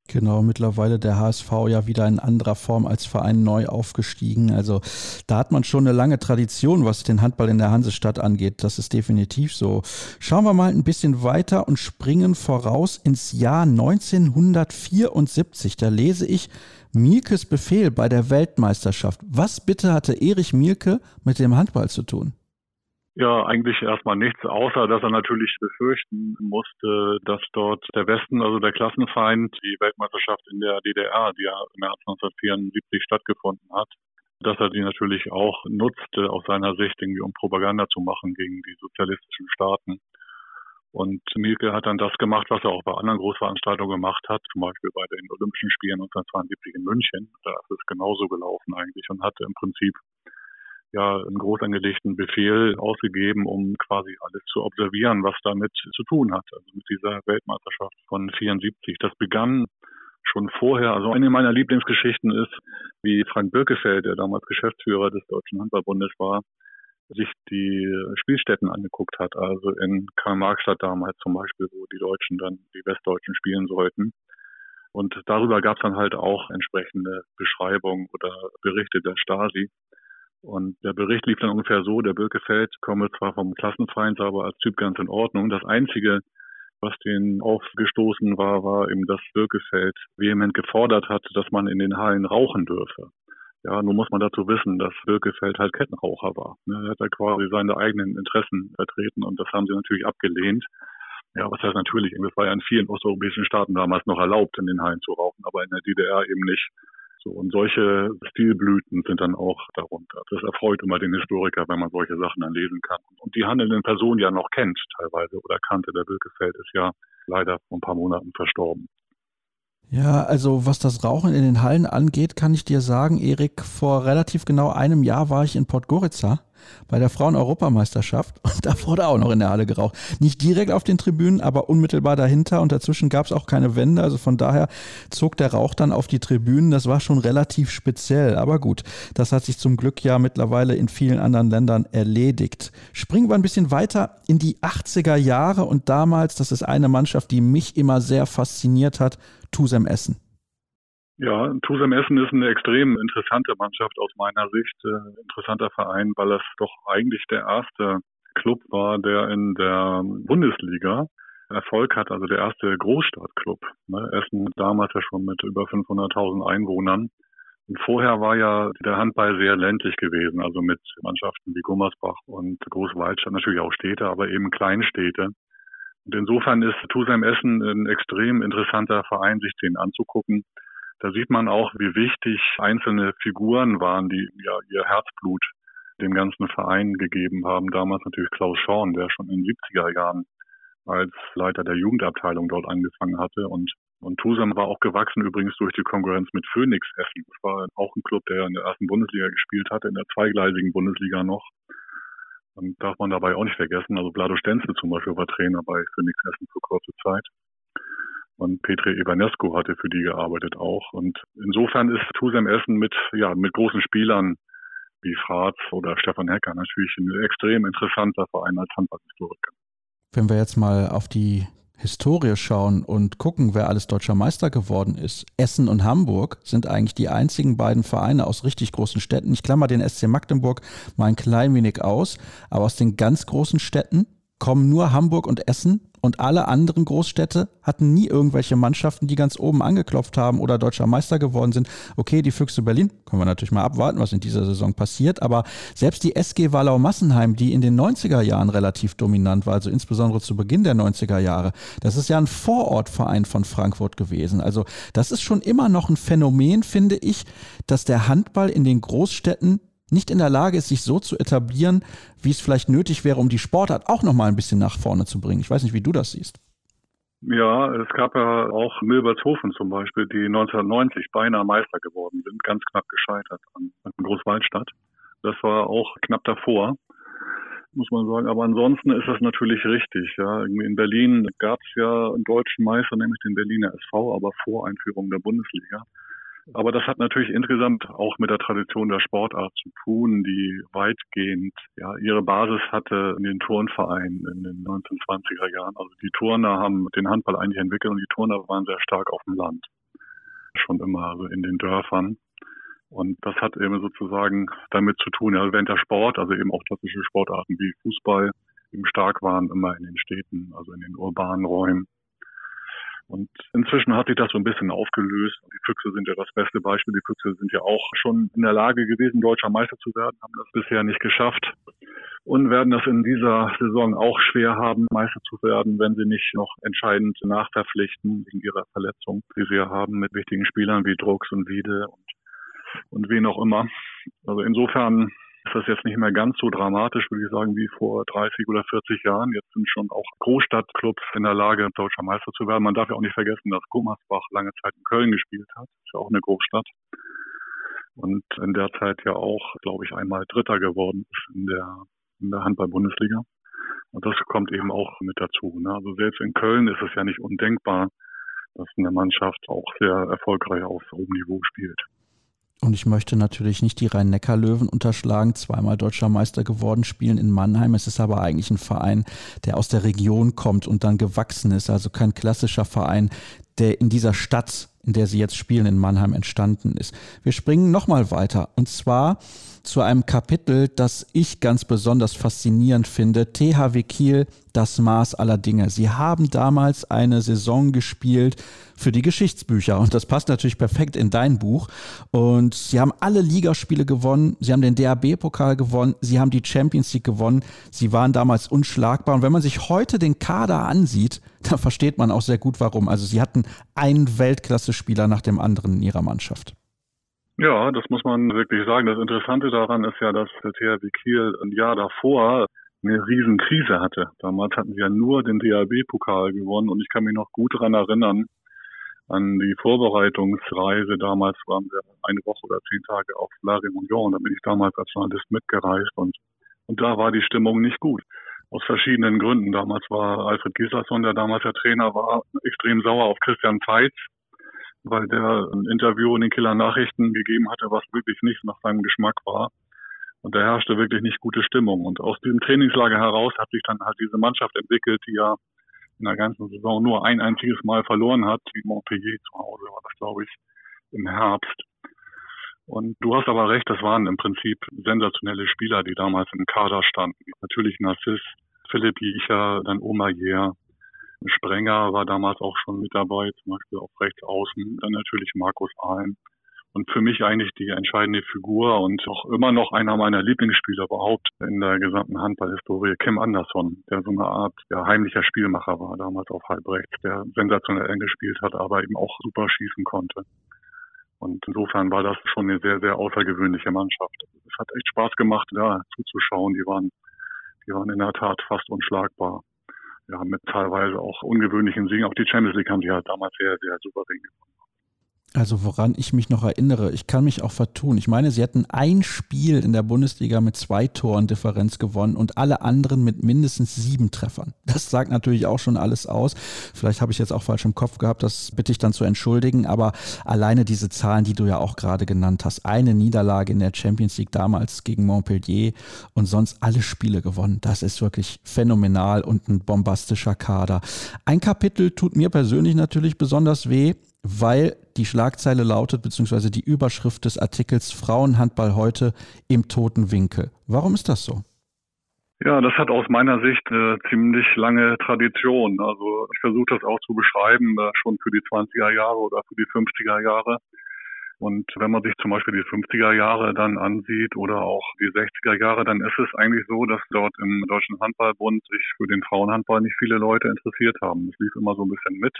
Genau, mittlerweile der HSV ja wieder in anderer Form als Verein neu aufgestiegen. Also da hat man schon eine lange Tradition, was den Handball in der Hansestadt angeht. Das ist definitiv so. Schauen wir mal ein bisschen weiter und springen voraus ins Jahr 1974. Da lese ich Mielkes Befehl bei der Weltmeisterschaft. Was bitte hatte Erich Mielke mit dem Handball zu tun? Ja, eigentlich erstmal nichts, außer dass er natürlich befürchten musste, dass dort der Westen, also der Klassenfeind, die Weltmeisterschaft in der DDR, die ja im März 1974 stattgefunden hat, dass er die natürlich auch nutzte aus seiner Sicht irgendwie um Propaganda zu machen gegen die sozialistischen Staaten. Und Mielke hat dann das gemacht, was er auch bei anderen Großveranstaltungen gemacht hat, zum Beispiel bei den Olympischen Spielen 1972 in München. Da ist es genauso gelaufen eigentlich und hatte im Prinzip ja einen groß angelegten Befehl ausgegeben, um quasi alles zu observieren, was damit zu tun hat, also mit dieser Weltmeisterschaft von 74. Das begann schon vorher. Also eine meiner Lieblingsgeschichten ist, wie Frank Birkefeld, der damals Geschäftsführer des Deutschen Handballbundes war, sich die Spielstätten angeguckt hat. Also in Karl-Marx-Stadt damals zum Beispiel, wo die Deutschen dann die Westdeutschen spielen sollten. Und darüber gab es dann halt auch entsprechende Beschreibungen oder Berichte der Stasi. Und der Bericht lief dann ungefähr so, der Birkefeld komme zwar vom Klassenfeind, aber als Typ ganz in Ordnung. Das Einzige, was den aufgestoßen war, war eben, dass Birkefeld vehement gefordert hat, dass man in den Hallen rauchen dürfe. Ja, nun muss man dazu wissen, dass Birkefeld halt Kettenraucher war. Er hat da quasi seine eigenen Interessen vertreten und das haben sie natürlich abgelehnt. Ja, was heißt natürlich, es war ja in vielen osteuropäischen Staaten damals noch erlaubt, in den Hallen zu rauchen, aber in der DDR eben nicht. So, und solche Stilblüten sind dann auch darunter. Das erfreut immer den Historiker, wenn man solche Sachen dann lesen kann. Und die handelnden Personen ja noch kennt teilweise oder kannte. Der Birkefeld ist ja leider vor ein paar Monaten verstorben. Ja, also was das Rauchen in den Hallen angeht, kann ich dir sagen, Erik, vor relativ genau einem Jahr war ich in Podgorica bei der Frauen-Europameisterschaft und [laughs] da wurde auch noch in der Halle geraucht. Nicht direkt auf den Tribünen, aber unmittelbar dahinter und dazwischen gab es auch keine Wände. Also von daher zog der Rauch dann auf die Tribünen. Das war schon relativ speziell. Aber gut, das hat sich zum Glück ja mittlerweile in vielen anderen Ländern erledigt. Springen wir ein bisschen weiter in die 80er Jahre und damals, das ist eine Mannschaft, die mich immer sehr fasziniert hat, Tusem Essen. Ja, Tusem Essen ist eine extrem interessante Mannschaft aus meiner Sicht. Äh, interessanter Verein, weil es doch eigentlich der erste Club war, der in der Bundesliga Erfolg hat, also der erste Großstadtclub. Ne? Essen damals ja schon mit über 500.000 Einwohnern. Und vorher war ja der Handball sehr ländlich gewesen, also mit Mannschaften wie Gummersbach und Großwaldstadt, natürlich auch Städte, aber eben Kleinstädte. Und insofern ist Tusem Essen ein extrem interessanter Verein, sich den anzugucken. Da sieht man auch, wie wichtig einzelne Figuren waren, die ja ihr Herzblut dem ganzen Verein gegeben haben. Damals natürlich Klaus Schorn, der schon in den 70er Jahren als Leiter der Jugendabteilung dort angefangen hatte und und Tusam war auch gewachsen übrigens durch die Konkurrenz mit Phoenix Essen. Das war auch ein Club, der in der ersten Bundesliga gespielt hatte, in der zweigleisigen Bundesliga noch. Und darf man dabei auch nicht vergessen. Also Vlado Stenzel zum Beispiel war Trainer bei Phoenix Essen für kurze Zeit. Und Petri Ivanescu hatte für die gearbeitet auch. Und insofern ist Tusem Essen mit, ja, mit großen Spielern wie Fratz oder Stefan Hecker natürlich ein extrem interessanter Verein als Handballhistoriker. Wenn wir jetzt mal auf die Historie schauen und gucken, wer alles deutscher Meister geworden ist, Essen und Hamburg sind eigentlich die einzigen beiden Vereine aus richtig großen Städten. Ich klammer den SC Magdeburg mal ein klein wenig aus, aber aus den ganz großen Städten kommen nur Hamburg und Essen und alle anderen Großstädte hatten nie irgendwelche Mannschaften, die ganz oben angeklopft haben oder deutscher Meister geworden sind. Okay, die Füchse Berlin, können wir natürlich mal abwarten, was in dieser Saison passiert, aber selbst die SG Wallau-Massenheim, die in den 90er Jahren relativ dominant war, also insbesondere zu Beginn der 90er Jahre, das ist ja ein Vorortverein von Frankfurt gewesen. Also das ist schon immer noch ein Phänomen, finde ich, dass der Handball in den Großstädten nicht in der Lage ist, sich so zu etablieren, wie es vielleicht nötig wäre, um die Sportart auch noch mal ein bisschen nach vorne zu bringen. Ich weiß nicht, wie du das siehst. Ja, es gab ja auch Milbertshofen zum Beispiel, die 1990 beinahe Meister geworden sind, ganz knapp gescheitert an, an Großwaldstadt. Das war auch knapp davor, muss man sagen. Aber ansonsten ist das natürlich richtig. Ja, in Berlin gab es ja einen deutschen Meister, nämlich den Berliner SV, aber vor Einführung der Bundesliga. Aber das hat natürlich insgesamt auch mit der Tradition der Sportart zu tun, die weitgehend ja, ihre Basis hatte in den Turnvereinen in den 1920er Jahren. Also die Turner haben den Handball eigentlich entwickelt und die Turner waren sehr stark auf dem Land. Schon immer, also in den Dörfern. Und das hat eben sozusagen damit zu tun, ja, während der Sport, also eben auch klassische Sportarten wie Fußball, eben stark waren immer in den Städten, also in den urbanen Räumen. Und inzwischen hat sich das so ein bisschen aufgelöst. Die Füchse sind ja das beste Beispiel. Die Füchse sind ja auch schon in der Lage gewesen, deutscher Meister zu werden, haben das bisher nicht geschafft und werden das in dieser Saison auch schwer haben, Meister zu werden, wenn sie nicht noch entscheidend nachverpflichten wegen ihrer Verletzung, die sie haben mit wichtigen Spielern wie Drucks und Wiede und, und wen auch immer. Also insofern ist das jetzt nicht mehr ganz so dramatisch, würde ich sagen, wie vor 30 oder 40 Jahren. Jetzt sind schon auch Großstadtclubs in der Lage, deutscher Meister zu werden. Man darf ja auch nicht vergessen, dass Gummersbach lange Zeit in Köln gespielt hat. Ist ja auch eine Großstadt. Und in der Zeit ja auch, glaube ich, einmal Dritter geworden ist in der, in der Handball-Bundesliga. Und das kommt eben auch mit dazu. Ne? Also selbst in Köln ist es ja nicht undenkbar, dass eine Mannschaft auch sehr erfolgreich auf hohem Niveau spielt. Und ich möchte natürlich nicht die Rhein-Neckar-Löwen unterschlagen, zweimal deutscher Meister geworden, spielen in Mannheim. Es ist aber eigentlich ein Verein, der aus der Region kommt und dann gewachsen ist. Also kein klassischer Verein, der in dieser Stadt, in der sie jetzt spielen, in Mannheim entstanden ist. Wir springen nochmal weiter. Und zwar zu einem Kapitel, das ich ganz besonders faszinierend finde. THW Kiel, das Maß aller Dinge. Sie haben damals eine Saison gespielt für die Geschichtsbücher und das passt natürlich perfekt in dein Buch. Und sie haben alle Ligaspiele gewonnen, sie haben den DAB-Pokal gewonnen, sie haben die Champions League gewonnen. Sie waren damals unschlagbar und wenn man sich heute den Kader ansieht, da versteht man auch sehr gut warum. Also sie hatten einen Weltklasse-Spieler nach dem anderen in ihrer Mannschaft. Ja, das muss man wirklich sagen. Das Interessante daran ist ja, dass der THW Kiel ein Jahr davor eine Riesenkrise hatte. Damals hatten sie ja nur den DAB-Pokal gewonnen und ich kann mich noch gut daran erinnern, an die Vorbereitungsreise. Damals waren wir eine Woche oder zehn Tage auf La Réunion. Da bin ich damals als Journalist mitgereist und Und da war die Stimmung nicht gut. Aus verschiedenen Gründen. Damals war Alfred Gislason, der damals der Trainer war, extrem sauer auf Christian Zeitz, weil der ein Interview in den Killer Nachrichten gegeben hatte, was wirklich nicht nach seinem Geschmack war. Und da herrschte wirklich nicht gute Stimmung. Und aus diesem Trainingslager heraus hat sich dann halt diese Mannschaft entwickelt, die ja in der ganzen Saison nur ein einziges Mal verloren hat. Die Montpellier zu Hause war das, glaube ich, im Herbst. Und du hast aber recht, das waren im Prinzip sensationelle Spieler, die damals im Kader standen. Natürlich Narciss, Philipp Jiecher, dann Oma Jähr. Sprenger war damals auch schon mit dabei, zum Beispiel auf rechts außen. Dann natürlich Markus Alm und für mich eigentlich die entscheidende Figur und auch immer noch einer meiner Lieblingsspieler überhaupt in der gesamten Handballhistorie, Kim Anderson, der so eine Art ja, heimlicher Spielmacher war damals auf Halbrechts, der sensationell gespielt hat, aber eben auch super schießen konnte. Und insofern war das schon eine sehr, sehr außergewöhnliche Mannschaft. Es hat echt Spaß gemacht, da zuzuschauen. Die waren, die waren in der Tat fast unschlagbar. Ja, mit teilweise auch ungewöhnlichen Siegen. Auch die Champions League haben die halt damals sehr, sehr souverän gewonnen. Also woran ich mich noch erinnere, ich kann mich auch vertun. Ich meine, sie hatten ein Spiel in der Bundesliga mit zwei Toren Differenz gewonnen und alle anderen mit mindestens sieben Treffern. Das sagt natürlich auch schon alles aus. Vielleicht habe ich jetzt auch falsch im Kopf gehabt, das bitte ich dann zu entschuldigen. Aber alleine diese Zahlen, die du ja auch gerade genannt hast, eine Niederlage in der Champions League damals gegen Montpellier und sonst alle Spiele gewonnen, das ist wirklich phänomenal und ein bombastischer Kader. Ein Kapitel tut mir persönlich natürlich besonders weh weil die Schlagzeile lautet, beziehungsweise die Überschrift des Artikels Frauenhandball heute im toten Winkel. Warum ist das so? Ja, das hat aus meiner Sicht eine ziemlich lange Tradition. Also ich versuche das auch zu beschreiben, äh, schon für die 20er Jahre oder für die 50er Jahre. Und wenn man sich zum Beispiel die 50er Jahre dann ansieht oder auch die 60er Jahre, dann ist es eigentlich so, dass dort im Deutschen Handballbund sich für den Frauenhandball nicht viele Leute interessiert haben. Es lief immer so ein bisschen mit.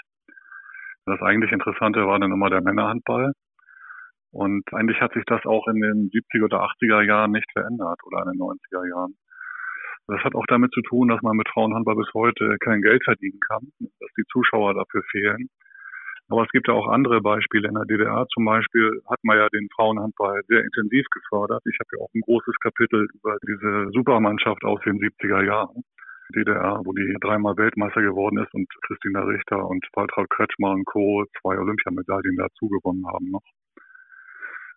Das eigentlich Interessante war dann immer der Männerhandball. Und eigentlich hat sich das auch in den 70er oder 80er Jahren nicht verändert oder in den 90er Jahren. Das hat auch damit zu tun, dass man mit Frauenhandball bis heute kein Geld verdienen kann, dass die Zuschauer dafür fehlen. Aber es gibt ja auch andere Beispiele. In der DDR zum Beispiel hat man ja den Frauenhandball sehr intensiv gefördert. Ich habe ja auch ein großes Kapitel über diese Supermannschaft aus den 70er Jahren. DDR, wo die dreimal Weltmeister geworden ist und Christina Richter und Waltraud Kretschmer und Co. zwei Olympiamedaillen dazu gewonnen haben noch.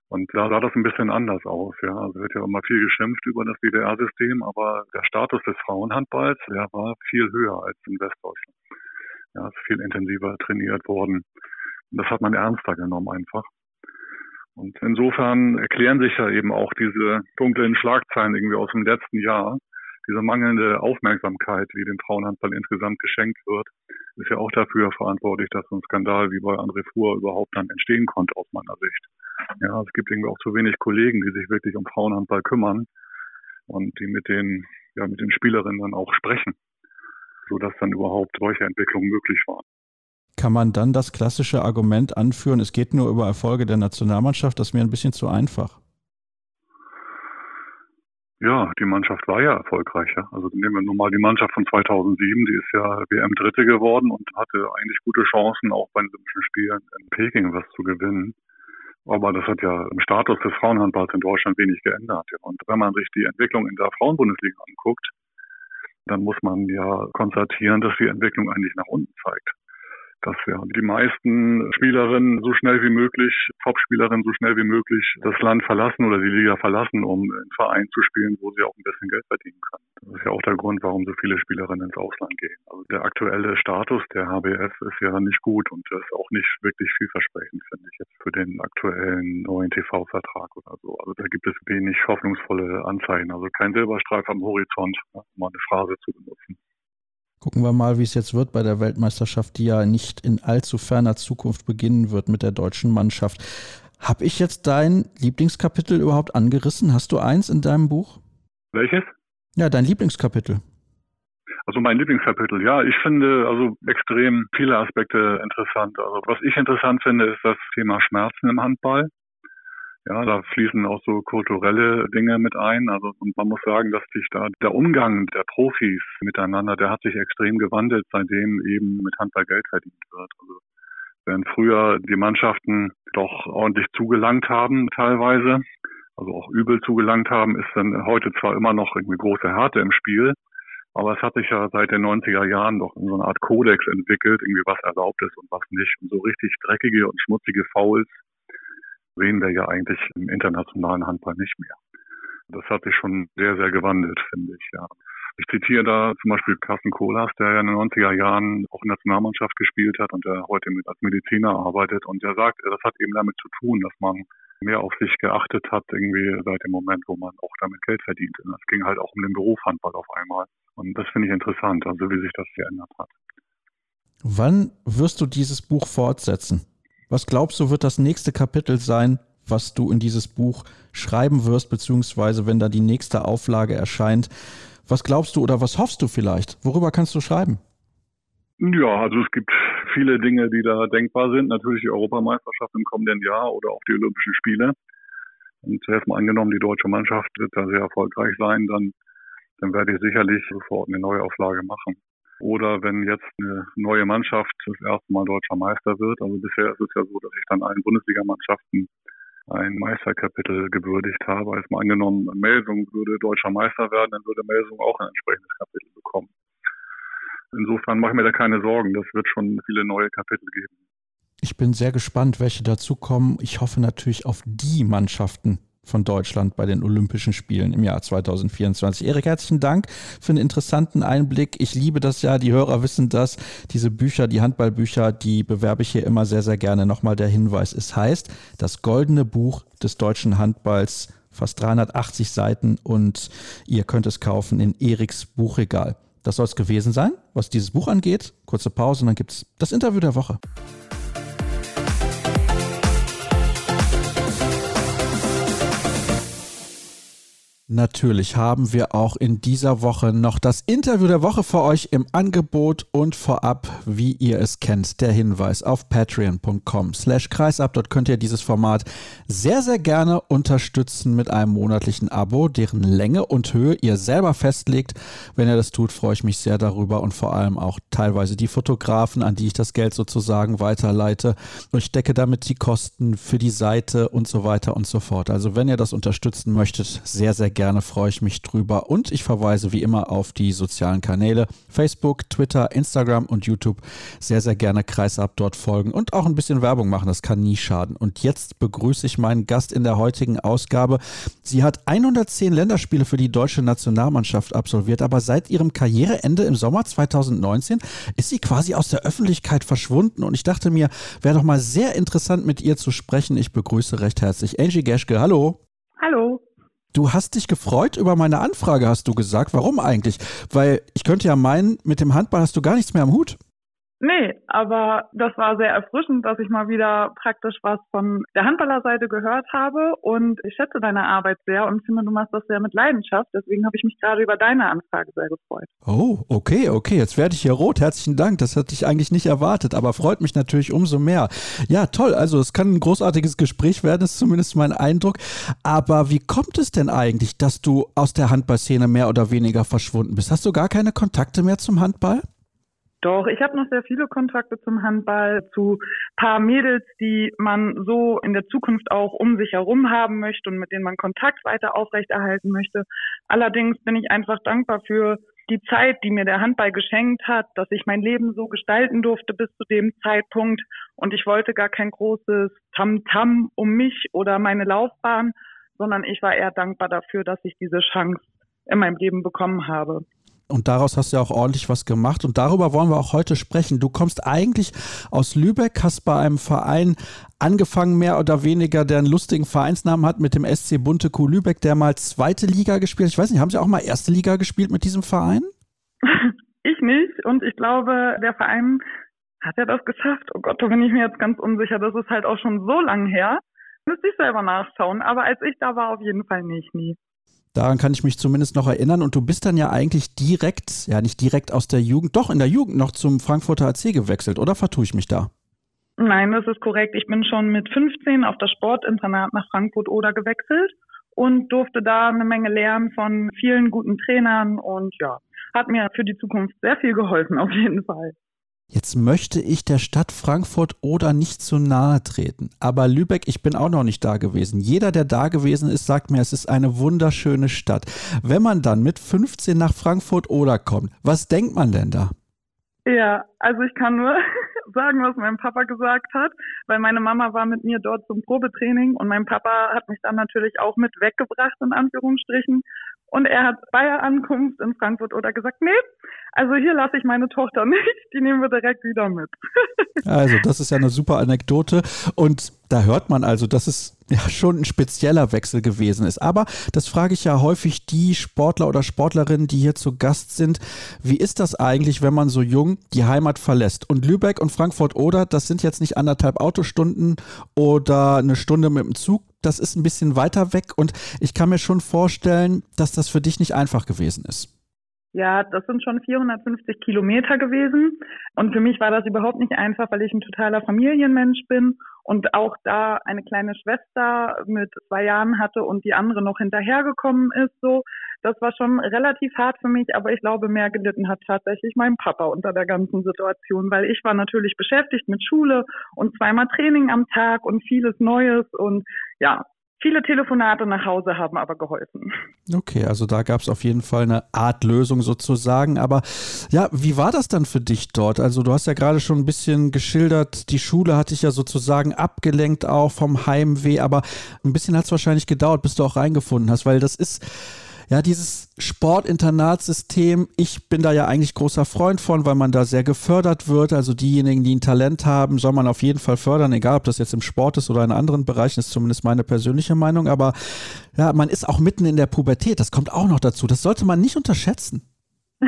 Und da sah das ein bisschen anders aus, ja. Also wird ja immer viel geschimpft über das DDR-System, aber der Status des Frauenhandballs, der war viel höher als in Westdeutschland. Ja, ist viel intensiver trainiert worden. Und das hat man ernster genommen einfach. Und insofern erklären sich ja eben auch diese dunklen Schlagzeilen irgendwie aus dem letzten Jahr, diese mangelnde Aufmerksamkeit, die dem Frauenhandball insgesamt geschenkt wird, ist ja auch dafür verantwortlich, dass so ein Skandal wie bei André Fuhr überhaupt dann entstehen konnte aus meiner Sicht. Ja, es gibt irgendwie auch zu wenig Kollegen, die sich wirklich um Frauenhandball kümmern und die mit den, ja, mit den Spielerinnen dann auch sprechen, sodass dann überhaupt solche Entwicklungen möglich waren. Kann man dann das klassische Argument anführen, es geht nur über Erfolge der Nationalmannschaft, das ist mir ein bisschen zu einfach? Ja, die Mannschaft war ja erfolgreicher. Also nehmen wir nun mal die Mannschaft von 2007, die ist ja WM-Dritte geworden und hatte eigentlich gute Chancen, auch bei den Olympischen Spielen in Peking was zu gewinnen. Aber das hat ja im Status des Frauenhandballs in Deutschland wenig geändert. Und wenn man sich die Entwicklung in der Frauenbundesliga anguckt, dann muss man ja konstatieren, dass die Entwicklung eigentlich nach unten zeigt dass ja die meisten Spielerinnen so schnell wie möglich, Topspielerinnen so schnell wie möglich das Land verlassen oder die Liga verlassen, um einen Verein zu spielen, wo sie auch ein bisschen Geld verdienen können. Das ist ja auch der Grund, warum so viele Spielerinnen ins Ausland gehen. Also der aktuelle Status der HBF ist ja nicht gut und ist auch nicht wirklich vielversprechend, finde ich jetzt für den aktuellen neuen TV-Vertrag oder so. Also da gibt es wenig hoffnungsvolle Anzeichen. Also kein Silberstreif am Horizont, um mal eine Phrase zu benutzen. Gucken wir mal, wie es jetzt wird bei der Weltmeisterschaft, die ja nicht in allzu ferner Zukunft beginnen wird mit der deutschen Mannschaft. Habe ich jetzt dein Lieblingskapitel überhaupt angerissen? Hast du eins in deinem Buch? Welches? Ja, dein Lieblingskapitel. Also mein Lieblingskapitel, ja, ich finde also extrem viele Aspekte interessant. Also was ich interessant finde, ist das Thema Schmerzen im Handball. Ja, da fließen auch so kulturelle Dinge mit ein. Also und man muss sagen, dass sich da der Umgang der Profis miteinander, der hat sich extrem gewandelt, seitdem eben mit Handball Geld verdient wird. Also während früher die Mannschaften doch ordentlich zugelangt haben teilweise, also auch übel zugelangt haben, ist dann heute zwar immer noch irgendwie große Härte im Spiel, aber es hat sich ja seit den 90er Jahren doch in so eine Art Kodex entwickelt, irgendwie was erlaubt ist und was nicht. Und so richtig dreckige und schmutzige Fouls sehen wir ja eigentlich im internationalen Handball nicht mehr. Das hat sich schon sehr, sehr gewandelt, finde ich, ja. Ich zitiere da zum Beispiel Carsten Kohlers, der ja in den 90er Jahren auch in der Nationalmannschaft gespielt hat und der heute als Mediziner arbeitet. Und der sagt, das hat eben damit zu tun, dass man mehr auf sich geachtet hat, irgendwie seit dem Moment, wo man auch damit Geld verdient. Und es ging halt auch um den Beruf Handball auf einmal. Und das finde ich interessant, also wie sich das geändert hat. Wann wirst du dieses Buch fortsetzen? Was glaubst du, wird das nächste Kapitel sein, was du in dieses Buch schreiben wirst, beziehungsweise wenn da die nächste Auflage erscheint? Was glaubst du oder was hoffst du vielleicht? Worüber kannst du schreiben? Ja, also es gibt viele Dinge, die da denkbar sind. Natürlich die Europameisterschaft im kommenden Jahr oder auch die Olympischen Spiele. Und zuerst mal angenommen, die deutsche Mannschaft wird da sehr erfolgreich sein, dann, dann werde ich sicherlich sofort eine Neuauflage machen. Oder wenn jetzt eine neue Mannschaft das erste Mal deutscher Meister wird. Also bisher ist es ja so, dass ich dann allen Bundesligamannschaften ein Meisterkapitel gewürdigt habe. Als mal angenommen, Melsung würde deutscher Meister werden, dann würde Melsung auch ein entsprechendes Kapitel bekommen. Insofern mache ich mir da keine Sorgen. Das wird schon viele neue Kapitel geben. Ich bin sehr gespannt, welche dazukommen. Ich hoffe natürlich auf die Mannschaften, von Deutschland bei den Olympischen Spielen im Jahr 2024. Erik, herzlichen Dank für einen interessanten Einblick. Ich liebe das ja, die Hörer wissen das. Diese Bücher, die Handballbücher, die bewerbe ich hier immer sehr, sehr gerne. Nochmal der Hinweis, es heißt das goldene Buch des deutschen Handballs, fast 380 Seiten und ihr könnt es kaufen in Eriks Buchregal. Das soll es gewesen sein, was dieses Buch angeht. Kurze Pause und dann gibt es das Interview der Woche. Natürlich haben wir auch in dieser Woche noch das Interview der Woche für euch im Angebot und vorab, wie ihr es kennt, der Hinweis auf patreon.com slash kreisab. Dort könnt ihr dieses Format sehr, sehr gerne unterstützen mit einem monatlichen Abo, deren Länge und Höhe ihr selber festlegt. Wenn ihr das tut, freue ich mich sehr darüber und vor allem auch teilweise die Fotografen, an die ich das Geld sozusagen weiterleite. Und ich decke damit die Kosten für die Seite und so weiter und so fort. Also wenn ihr das unterstützen möchtet, sehr, sehr gerne, freue ich mich drüber. Und ich verweise wie immer auf die sozialen Kanäle Facebook, Twitter, Instagram und YouTube. Sehr, sehr gerne Kreisab dort folgen und auch ein bisschen Werbung machen. Das kann nie schaden. Und jetzt begrüße ich meinen Gast in der heutigen Ausgabe. Sie hat 110 Länderspiele für die deutsche Nationalmannschaft absolviert, aber seit ihrem Karriereende im Sommer 2019 ist sie quasi aus der Öffentlichkeit verschwunden. Und ich dachte mir, wäre doch mal sehr interessant mit ihr zu sprechen. Ich begrüße recht herzlich Angie Geschke. Hallo. Hallo. Du hast dich gefreut über meine Anfrage, hast du gesagt. Warum eigentlich? Weil ich könnte ja meinen, mit dem Handball hast du gar nichts mehr am Hut. Nee, aber das war sehr erfrischend, dass ich mal wieder praktisch was von der Handballerseite gehört habe und ich schätze deine Arbeit sehr und finde, du machst das sehr mit Leidenschaft. Deswegen habe ich mich gerade über deine Anfrage sehr gefreut. Oh, okay, okay. Jetzt werde ich hier rot. Herzlichen Dank. Das hatte ich eigentlich nicht erwartet, aber freut mich natürlich umso mehr. Ja, toll. Also es kann ein großartiges Gespräch werden, ist zumindest mein Eindruck. Aber wie kommt es denn eigentlich, dass du aus der Handballszene mehr oder weniger verschwunden bist? Hast du gar keine Kontakte mehr zum Handball? Doch, ich habe noch sehr viele Kontakte zum Handball, zu paar Mädels, die man so in der Zukunft auch um sich herum haben möchte und mit denen man Kontakt weiter aufrechterhalten möchte. Allerdings bin ich einfach dankbar für die Zeit, die mir der Handball geschenkt hat, dass ich mein Leben so gestalten durfte bis zu dem Zeitpunkt. Und ich wollte gar kein großes Tamtam -Tam um mich oder meine Laufbahn, sondern ich war eher dankbar dafür, dass ich diese Chance in meinem Leben bekommen habe. Und daraus hast du ja auch ordentlich was gemacht. Und darüber wollen wir auch heute sprechen. Du kommst eigentlich aus Lübeck, hast bei einem Verein angefangen, mehr oder weniger, der einen lustigen Vereinsnamen hat, mit dem SC Bunte Kuh Lübeck, der mal zweite Liga gespielt hat. Ich weiß nicht, haben Sie auch mal erste Liga gespielt mit diesem Verein? [laughs] Ich nicht. Und ich glaube, der Verein hat ja das geschafft. Oh Gott, da bin ich mir jetzt ganz unsicher. Das ist halt auch schon so lang her. Müsste ich selber nachschauen. Aber als ich da war, auf jeden Fall nicht, nie. Daran kann ich mich zumindest noch erinnern. Und du bist dann ja eigentlich direkt, ja nicht direkt aus der Jugend, doch in der Jugend noch zum Frankfurter AC gewechselt, oder vertue ich mich da? Nein, das ist korrekt. Ich bin schon mit 15 auf das Sportinternat nach Frankfurt oder gewechselt und durfte da eine Menge lernen von vielen guten Trainern und ja, hat mir für die Zukunft sehr viel geholfen, auf jeden Fall. Jetzt möchte ich der Stadt Frankfurt oder nicht zu nahe treten. Aber Lübeck, ich bin auch noch nicht da gewesen. Jeder, der da gewesen ist, sagt mir, es ist eine wunderschöne Stadt. Wenn man dann mit 15 nach Frankfurt oder kommt, was denkt man denn da? Ja, also ich kann nur [laughs] sagen, was mein Papa gesagt hat, weil meine Mama war mit mir dort zum Probetraining und mein Papa hat mich dann natürlich auch mit weggebracht, in Anführungsstrichen. Und er hat bei der Ankunft in Frankfurt oder gesagt, nee, also hier lasse ich meine Tochter [laughs] nicht, die nehmen wir direkt wieder mit. also das ist ja eine super Anekdote und da hört man also, dass es ja schon ein spezieller Wechsel gewesen ist. Aber das frage ich ja häufig die Sportler oder Sportlerinnen, die hier zu Gast sind. Wie ist das eigentlich, wenn man so jung die Heimat verlässt? Und Lübeck und Frankfurt-Oder, das sind jetzt nicht anderthalb Autostunden oder eine Stunde mit dem Zug. Das ist ein bisschen weiter weg und ich kann mir schon vorstellen, dass das für dich nicht einfach gewesen ist. Ja, das sind schon 450 Kilometer gewesen. Und für mich war das überhaupt nicht einfach, weil ich ein totaler Familienmensch bin und auch da eine kleine Schwester mit zwei Jahren hatte und die andere noch hinterhergekommen ist, so. Das war schon relativ hart für mich, aber ich glaube, mehr gelitten hat tatsächlich mein Papa unter der ganzen Situation, weil ich war natürlich beschäftigt mit Schule und zweimal Training am Tag und vieles Neues und ja, Viele Telefonate nach Hause haben aber geholfen. Okay, also da gab es auf jeden Fall eine Art Lösung sozusagen. Aber ja, wie war das dann für dich dort? Also du hast ja gerade schon ein bisschen geschildert, die Schule hat dich ja sozusagen abgelenkt auch vom Heimweh, aber ein bisschen hat es wahrscheinlich gedauert, bis du auch reingefunden hast, weil das ist ja, dieses Sportinternatsystem, ich bin da ja eigentlich großer Freund von, weil man da sehr gefördert wird. Also diejenigen, die ein Talent haben, soll man auf jeden Fall fördern, egal ob das jetzt im Sport ist oder in anderen Bereichen, ist zumindest meine persönliche Meinung. Aber ja, man ist auch mitten in der Pubertät, das kommt auch noch dazu. Das sollte man nicht unterschätzen. [laughs]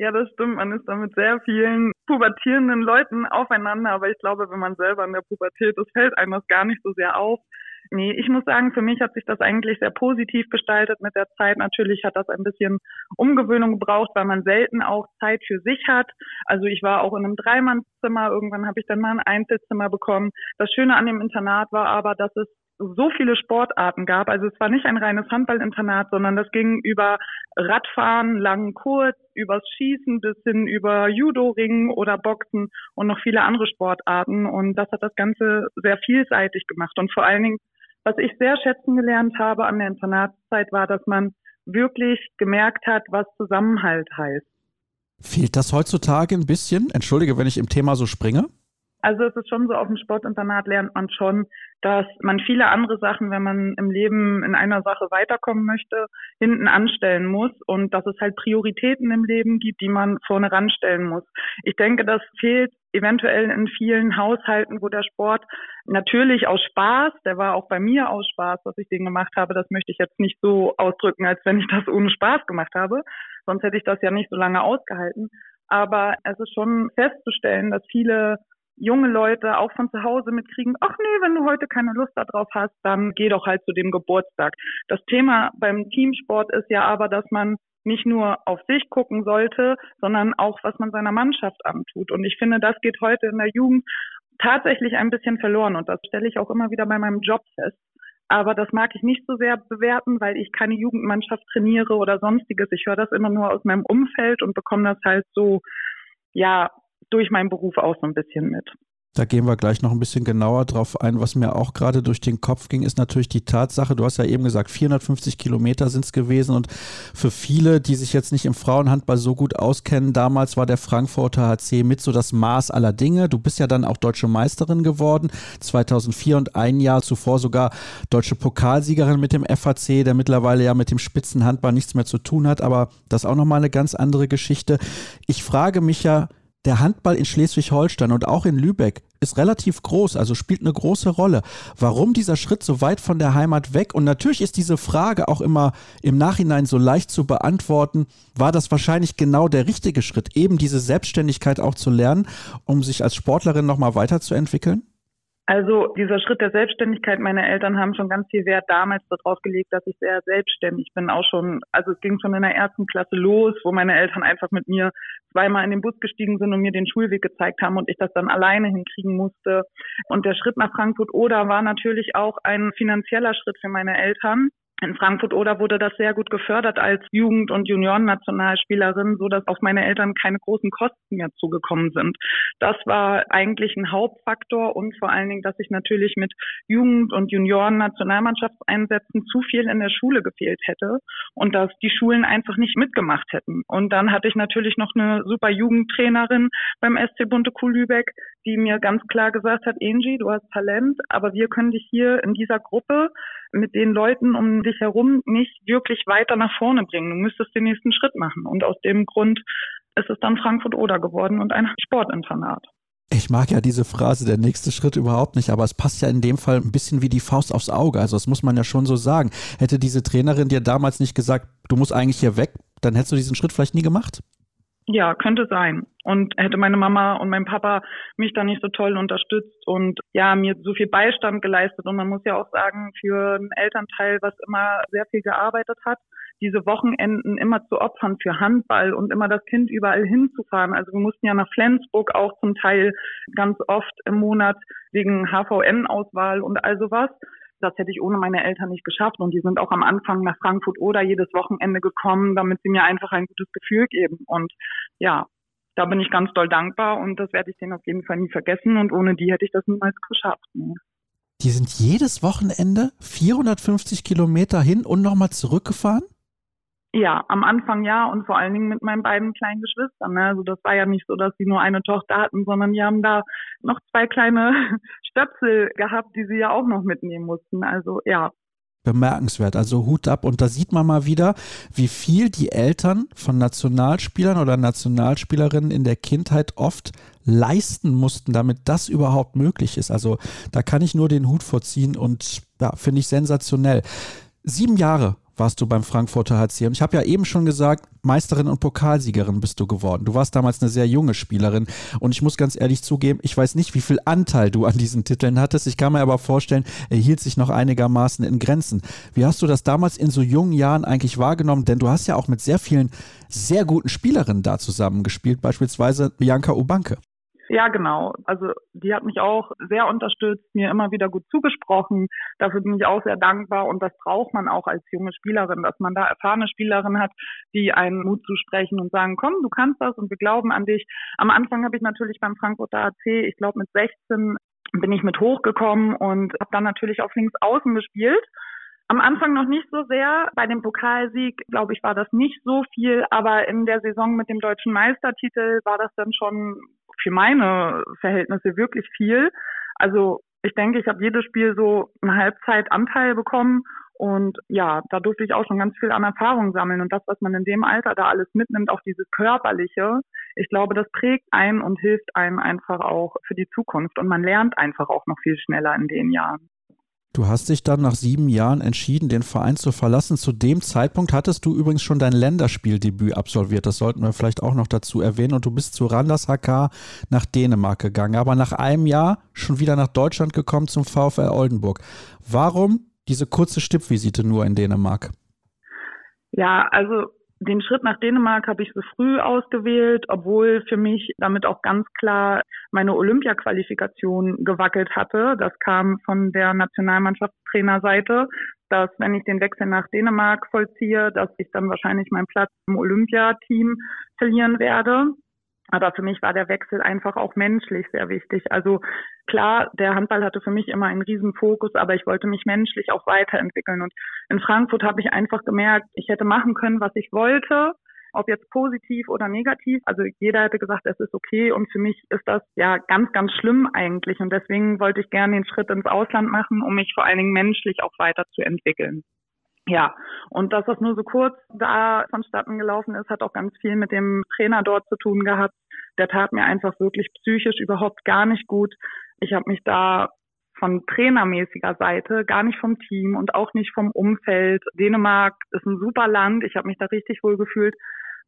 Ja, das stimmt. Man ist da mit sehr vielen pubertierenden Leuten aufeinander, aber ich glaube, wenn man selber in der Pubertät ist, fällt einem das gar nicht so sehr auf. Nee, ich muss sagen, für mich hat sich das eigentlich sehr positiv gestaltet mit der Zeit. Natürlich hat das ein bisschen Umgewöhnung gebraucht, weil man selten auch Zeit für sich hat. Also ich war auch in einem Dreimannzimmer, irgendwann habe ich dann mal ein Einzelzimmer bekommen. Das Schöne an dem Internat war aber, dass es so viele Sportarten gab. Also es war nicht ein reines Handballinternat, sondern das ging über Radfahren, lang, kurz, übers Schießen bis hin über Judo-Ringen oder Boxen und noch viele andere Sportarten. Und das hat das Ganze sehr vielseitig gemacht. Und vor allen Dingen was ich sehr schätzen gelernt habe an der Internatszeit war, dass man wirklich gemerkt hat, was Zusammenhalt heißt. Fehlt das heutzutage ein bisschen? Entschuldige, wenn ich im Thema so springe. Also es ist schon so, auf dem Sportinternat lernt man schon, dass man viele andere Sachen, wenn man im Leben in einer Sache weiterkommen möchte, hinten anstellen muss und dass es halt Prioritäten im Leben gibt, die man vorne ranstellen muss. Ich denke, das fehlt eventuell in vielen Haushalten, wo der Sport natürlich aus Spaß, der war auch bei mir aus Spaß, was ich den gemacht habe, das möchte ich jetzt nicht so ausdrücken, als wenn ich das ohne Spaß gemacht habe, sonst hätte ich das ja nicht so lange ausgehalten. Aber es ist schon festzustellen, dass viele junge Leute auch von zu Hause mitkriegen, ach nee, wenn du heute keine Lust darauf hast, dann geh doch halt zu dem Geburtstag. Das Thema beim Teamsport ist ja aber, dass man nicht nur auf sich gucken sollte, sondern auch, was man seiner Mannschaft antut. Und ich finde, das geht heute in der Jugend tatsächlich ein bisschen verloren. Und das stelle ich auch immer wieder bei meinem Job fest. Aber das mag ich nicht so sehr bewerten, weil ich keine Jugendmannschaft trainiere oder sonstiges. Ich höre das immer nur aus meinem Umfeld und bekomme das halt so, ja, durch meinen Beruf auch so ein bisschen mit. Da gehen wir gleich noch ein bisschen genauer drauf ein. Was mir auch gerade durch den Kopf ging, ist natürlich die Tatsache, du hast ja eben gesagt, 450 Kilometer sind es gewesen und für viele, die sich jetzt nicht im Frauenhandball so gut auskennen, damals war der Frankfurter HC mit so das Maß aller Dinge. Du bist ja dann auch deutsche Meisterin geworden, 2004 und ein Jahr zuvor sogar deutsche Pokalsiegerin mit dem FHC, der mittlerweile ja mit dem Spitzenhandball nichts mehr zu tun hat, aber das ist auch nochmal eine ganz andere Geschichte. Ich frage mich ja, der Handball in Schleswig-Holstein und auch in Lübeck ist relativ groß, also spielt eine große Rolle. Warum dieser Schritt so weit von der Heimat weg? Und natürlich ist diese Frage auch immer im Nachhinein so leicht zu beantworten. War das wahrscheinlich genau der richtige Schritt, eben diese Selbstständigkeit auch zu lernen, um sich als Sportlerin nochmal weiterzuentwickeln? Also dieser Schritt der Selbstständigkeit, meine Eltern haben schon ganz viel Wert damals darauf gelegt, dass ich sehr selbstständig bin. Auch schon, also es ging schon in der ersten Klasse los, wo meine Eltern einfach mit mir zweimal in den Bus gestiegen sind und mir den Schulweg gezeigt haben und ich das dann alleine hinkriegen musste. Und der Schritt nach Frankfurt Oder war natürlich auch ein finanzieller Schritt für meine Eltern in Frankfurt oder wurde das sehr gut gefördert als Jugend- und Juniorennationalspielerin, so dass auf meine Eltern keine großen Kosten mehr zugekommen sind. Das war eigentlich ein Hauptfaktor und vor allen Dingen, dass ich natürlich mit Jugend- und Junioren-Nationalmannschaftseinsätzen zu viel in der Schule gefehlt hätte und dass die Schulen einfach nicht mitgemacht hätten. Und dann hatte ich natürlich noch eine super Jugendtrainerin beim SC Bunte Kuh Lübeck, die mir ganz klar gesagt hat, Angie, du hast Talent, aber wir können dich hier in dieser Gruppe mit den Leuten um dich herum nicht wirklich weiter nach vorne bringen. Du müsstest den nächsten Schritt machen. Und aus dem Grund ist es dann Frankfurt-Oder geworden und ein Sportinternat. Ich mag ja diese Phrase, der nächste Schritt überhaupt nicht, aber es passt ja in dem Fall ein bisschen wie die Faust aufs Auge. Also das muss man ja schon so sagen. Hätte diese Trainerin dir damals nicht gesagt, du musst eigentlich hier weg, dann hättest du diesen Schritt vielleicht nie gemacht? Ja, könnte sein. Und hätte meine Mama und mein Papa mich da nicht so toll unterstützt und ja, mir so viel Beistand geleistet. Und man muss ja auch sagen, für einen Elternteil, was immer sehr viel gearbeitet hat, diese Wochenenden immer zu opfern für Handball und immer das Kind überall hinzufahren. Also wir mussten ja nach Flensburg auch zum Teil ganz oft im Monat wegen HVN-Auswahl und all sowas. Das hätte ich ohne meine Eltern nicht geschafft. Und die sind auch am Anfang nach Frankfurt oder jedes Wochenende gekommen, damit sie mir einfach ein gutes Gefühl geben. Und ja, da bin ich ganz doll dankbar und das werde ich denen auf jeden Fall nie vergessen. Und ohne die hätte ich das niemals geschafft. Ne? Die sind jedes Wochenende 450 Kilometer hin und nochmal zurückgefahren? Ja, am Anfang ja und vor allen Dingen mit meinen beiden kleinen Geschwistern. Ne? Also das war ja nicht so, dass sie nur eine Tochter hatten, sondern die haben da noch zwei kleine [laughs] Stöpsel gehabt, die sie ja auch noch mitnehmen mussten. Also ja. Bemerkenswert, also Hut ab. Und da sieht man mal wieder, wie viel die Eltern von Nationalspielern oder Nationalspielerinnen in der Kindheit oft leisten mussten, damit das überhaupt möglich ist. Also da kann ich nur den Hut vorziehen und ja, finde ich sensationell. Sieben Jahre warst du beim Frankfurter HC. Und ich habe ja eben schon gesagt, Meisterin und Pokalsiegerin bist du geworden. Du warst damals eine sehr junge Spielerin. Und ich muss ganz ehrlich zugeben, ich weiß nicht, wie viel Anteil du an diesen Titeln hattest. Ich kann mir aber vorstellen, er hielt sich noch einigermaßen in Grenzen. Wie hast du das damals in so jungen Jahren eigentlich wahrgenommen? Denn du hast ja auch mit sehr vielen sehr guten Spielerinnen da zusammengespielt, beispielsweise Bianca Ubanke. Ja, genau. Also die hat mich auch sehr unterstützt, mir immer wieder gut zugesprochen. Dafür bin ich auch sehr dankbar und das braucht man auch als junge Spielerin, dass man da erfahrene Spielerin hat, die einen Mut zusprechen und sagen, komm, du kannst das und wir glauben an dich. Am Anfang habe ich natürlich beim Frankfurter AC, ich glaube mit 16 bin ich mit hochgekommen und habe dann natürlich auf links außen gespielt. Am Anfang noch nicht so sehr. Bei dem Pokalsieg, glaube ich, war das nicht so viel, aber in der Saison mit dem deutschen Meistertitel war das dann schon für meine Verhältnisse wirklich viel. Also ich denke, ich habe jedes Spiel so eine Halbzeit Anteil bekommen und ja, da durfte ich auch schon ganz viel an Erfahrung sammeln. Und das, was man in dem Alter da alles mitnimmt, auch dieses Körperliche, ich glaube, das prägt einen und hilft einem einfach auch für die Zukunft. Und man lernt einfach auch noch viel schneller in den Jahren. Du hast dich dann nach sieben Jahren entschieden, den Verein zu verlassen. Zu dem Zeitpunkt hattest du übrigens schon dein Länderspieldebüt absolviert. Das sollten wir vielleicht auch noch dazu erwähnen. Und du bist zu Randers HK nach Dänemark gegangen, aber nach einem Jahr schon wieder nach Deutschland gekommen zum VfL Oldenburg. Warum diese kurze Stippvisite nur in Dänemark? Ja, also den Schritt nach Dänemark habe ich so früh ausgewählt, obwohl für mich damit auch ganz klar meine Olympia-Qualifikation gewackelt hatte. Das kam von der Nationalmannschaftstrainerseite, dass wenn ich den Wechsel nach Dänemark vollziehe, dass ich dann wahrscheinlich meinen Platz im Olympiateam verlieren werde. Aber für mich war der Wechsel einfach auch menschlich sehr wichtig. Also klar, der Handball hatte für mich immer einen riesen Fokus, aber ich wollte mich menschlich auch weiterentwickeln. Und in Frankfurt habe ich einfach gemerkt, ich hätte machen können, was ich wollte, ob jetzt positiv oder negativ. Also jeder hätte gesagt, es ist okay. Und für mich ist das ja ganz, ganz schlimm eigentlich. Und deswegen wollte ich gerne den Schritt ins Ausland machen, um mich vor allen Dingen menschlich auch weiterzuentwickeln. Ja, und dass das nur so kurz da vonstatten gelaufen ist, hat auch ganz viel mit dem Trainer dort zu tun gehabt. Der tat mir einfach wirklich psychisch überhaupt gar nicht gut. Ich habe mich da von trainermäßiger Seite, gar nicht vom Team und auch nicht vom Umfeld. Dänemark ist ein super Land. Ich habe mich da richtig wohl gefühlt.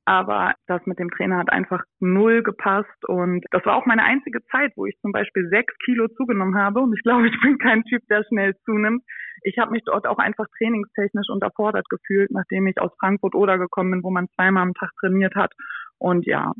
Aber das mit dem Trainer hat einfach null gepasst. Und das war auch meine einzige Zeit, wo ich zum Beispiel sechs Kilo zugenommen habe. Und ich glaube, ich bin kein Typ, der schnell zunimmt. Ich habe mich dort auch einfach trainingstechnisch unterfordert gefühlt, nachdem ich aus Frankfurt oder gekommen bin, wo man zweimal am Tag trainiert hat. Und ja,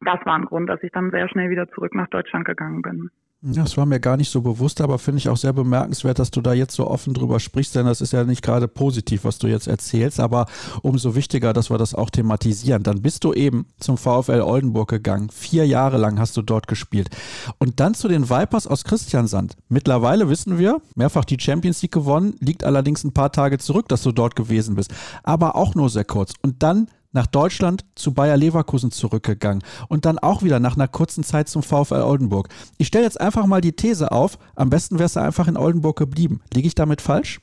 das war ein Grund, dass ich dann sehr schnell wieder zurück nach Deutschland gegangen bin. Das war mir gar nicht so bewusst, aber finde ich auch sehr bemerkenswert, dass du da jetzt so offen drüber sprichst, denn das ist ja nicht gerade positiv, was du jetzt erzählst, aber umso wichtiger, dass wir das auch thematisieren. Dann bist du eben zum VfL Oldenburg gegangen. Vier Jahre lang hast du dort gespielt. Und dann zu den Vipers aus Christiansand. Mittlerweile wissen wir, mehrfach die Champions League gewonnen, liegt allerdings ein paar Tage zurück, dass du dort gewesen bist. Aber auch nur sehr kurz. Und dann nach Deutschland zu Bayer Leverkusen zurückgegangen und dann auch wieder nach einer kurzen Zeit zum VfL Oldenburg. Ich stelle jetzt einfach mal die These auf, am besten wärst du einfach in Oldenburg geblieben. Liege ich damit falsch?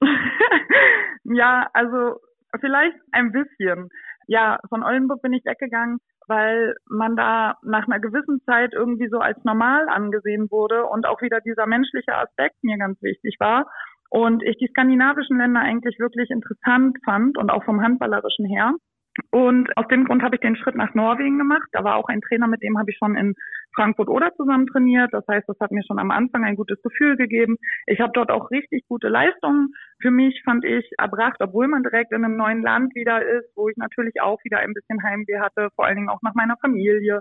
[laughs] ja, also vielleicht ein bisschen. Ja, von Oldenburg bin ich weggegangen, weil man da nach einer gewissen Zeit irgendwie so als normal angesehen wurde und auch wieder dieser menschliche Aspekt mir ganz wichtig war. Und ich die skandinavischen Länder eigentlich wirklich interessant fand und auch vom Handballerischen her. Und aus dem Grund habe ich den Schritt nach Norwegen gemacht. Da war auch ein Trainer, mit dem habe ich schon in Frankfurt oder zusammen trainiert. Das heißt, das hat mir schon am Anfang ein gutes Gefühl gegeben. Ich habe dort auch richtig gute Leistungen für mich, fand ich, erbracht, obwohl man direkt in einem neuen Land wieder ist, wo ich natürlich auch wieder ein bisschen Heimweh hatte, vor allen Dingen auch nach meiner Familie.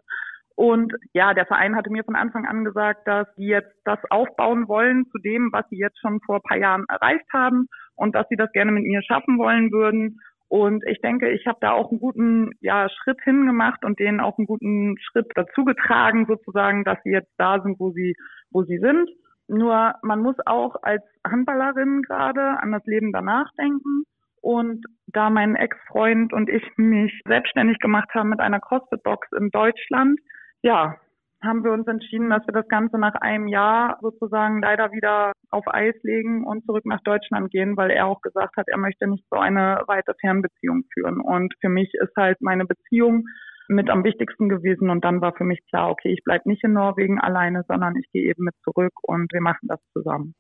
Und ja, der Verein hatte mir von Anfang an gesagt, dass sie jetzt das aufbauen wollen zu dem, was sie jetzt schon vor ein paar Jahren erreicht haben und dass sie das gerne mit mir schaffen wollen würden. Und ich denke, ich habe da auch einen guten ja, Schritt hingemacht und denen auch einen guten Schritt dazu getragen, sozusagen, dass sie jetzt da sind, wo sie, wo sie sind. Nur man muss auch als Handballerin gerade an das Leben danach denken. Und da mein Ex-Freund und ich mich selbstständig gemacht haben mit einer CrossFit-Box in Deutschland, ja, haben wir uns entschieden, dass wir das Ganze nach einem Jahr sozusagen leider wieder auf Eis legen und zurück nach Deutschland gehen, weil er auch gesagt hat, er möchte nicht so eine weite Fernbeziehung führen. Und für mich ist halt meine Beziehung mit am wichtigsten gewesen. Und dann war für mich klar, okay, ich bleibe nicht in Norwegen alleine, sondern ich gehe eben mit zurück und wir machen das zusammen.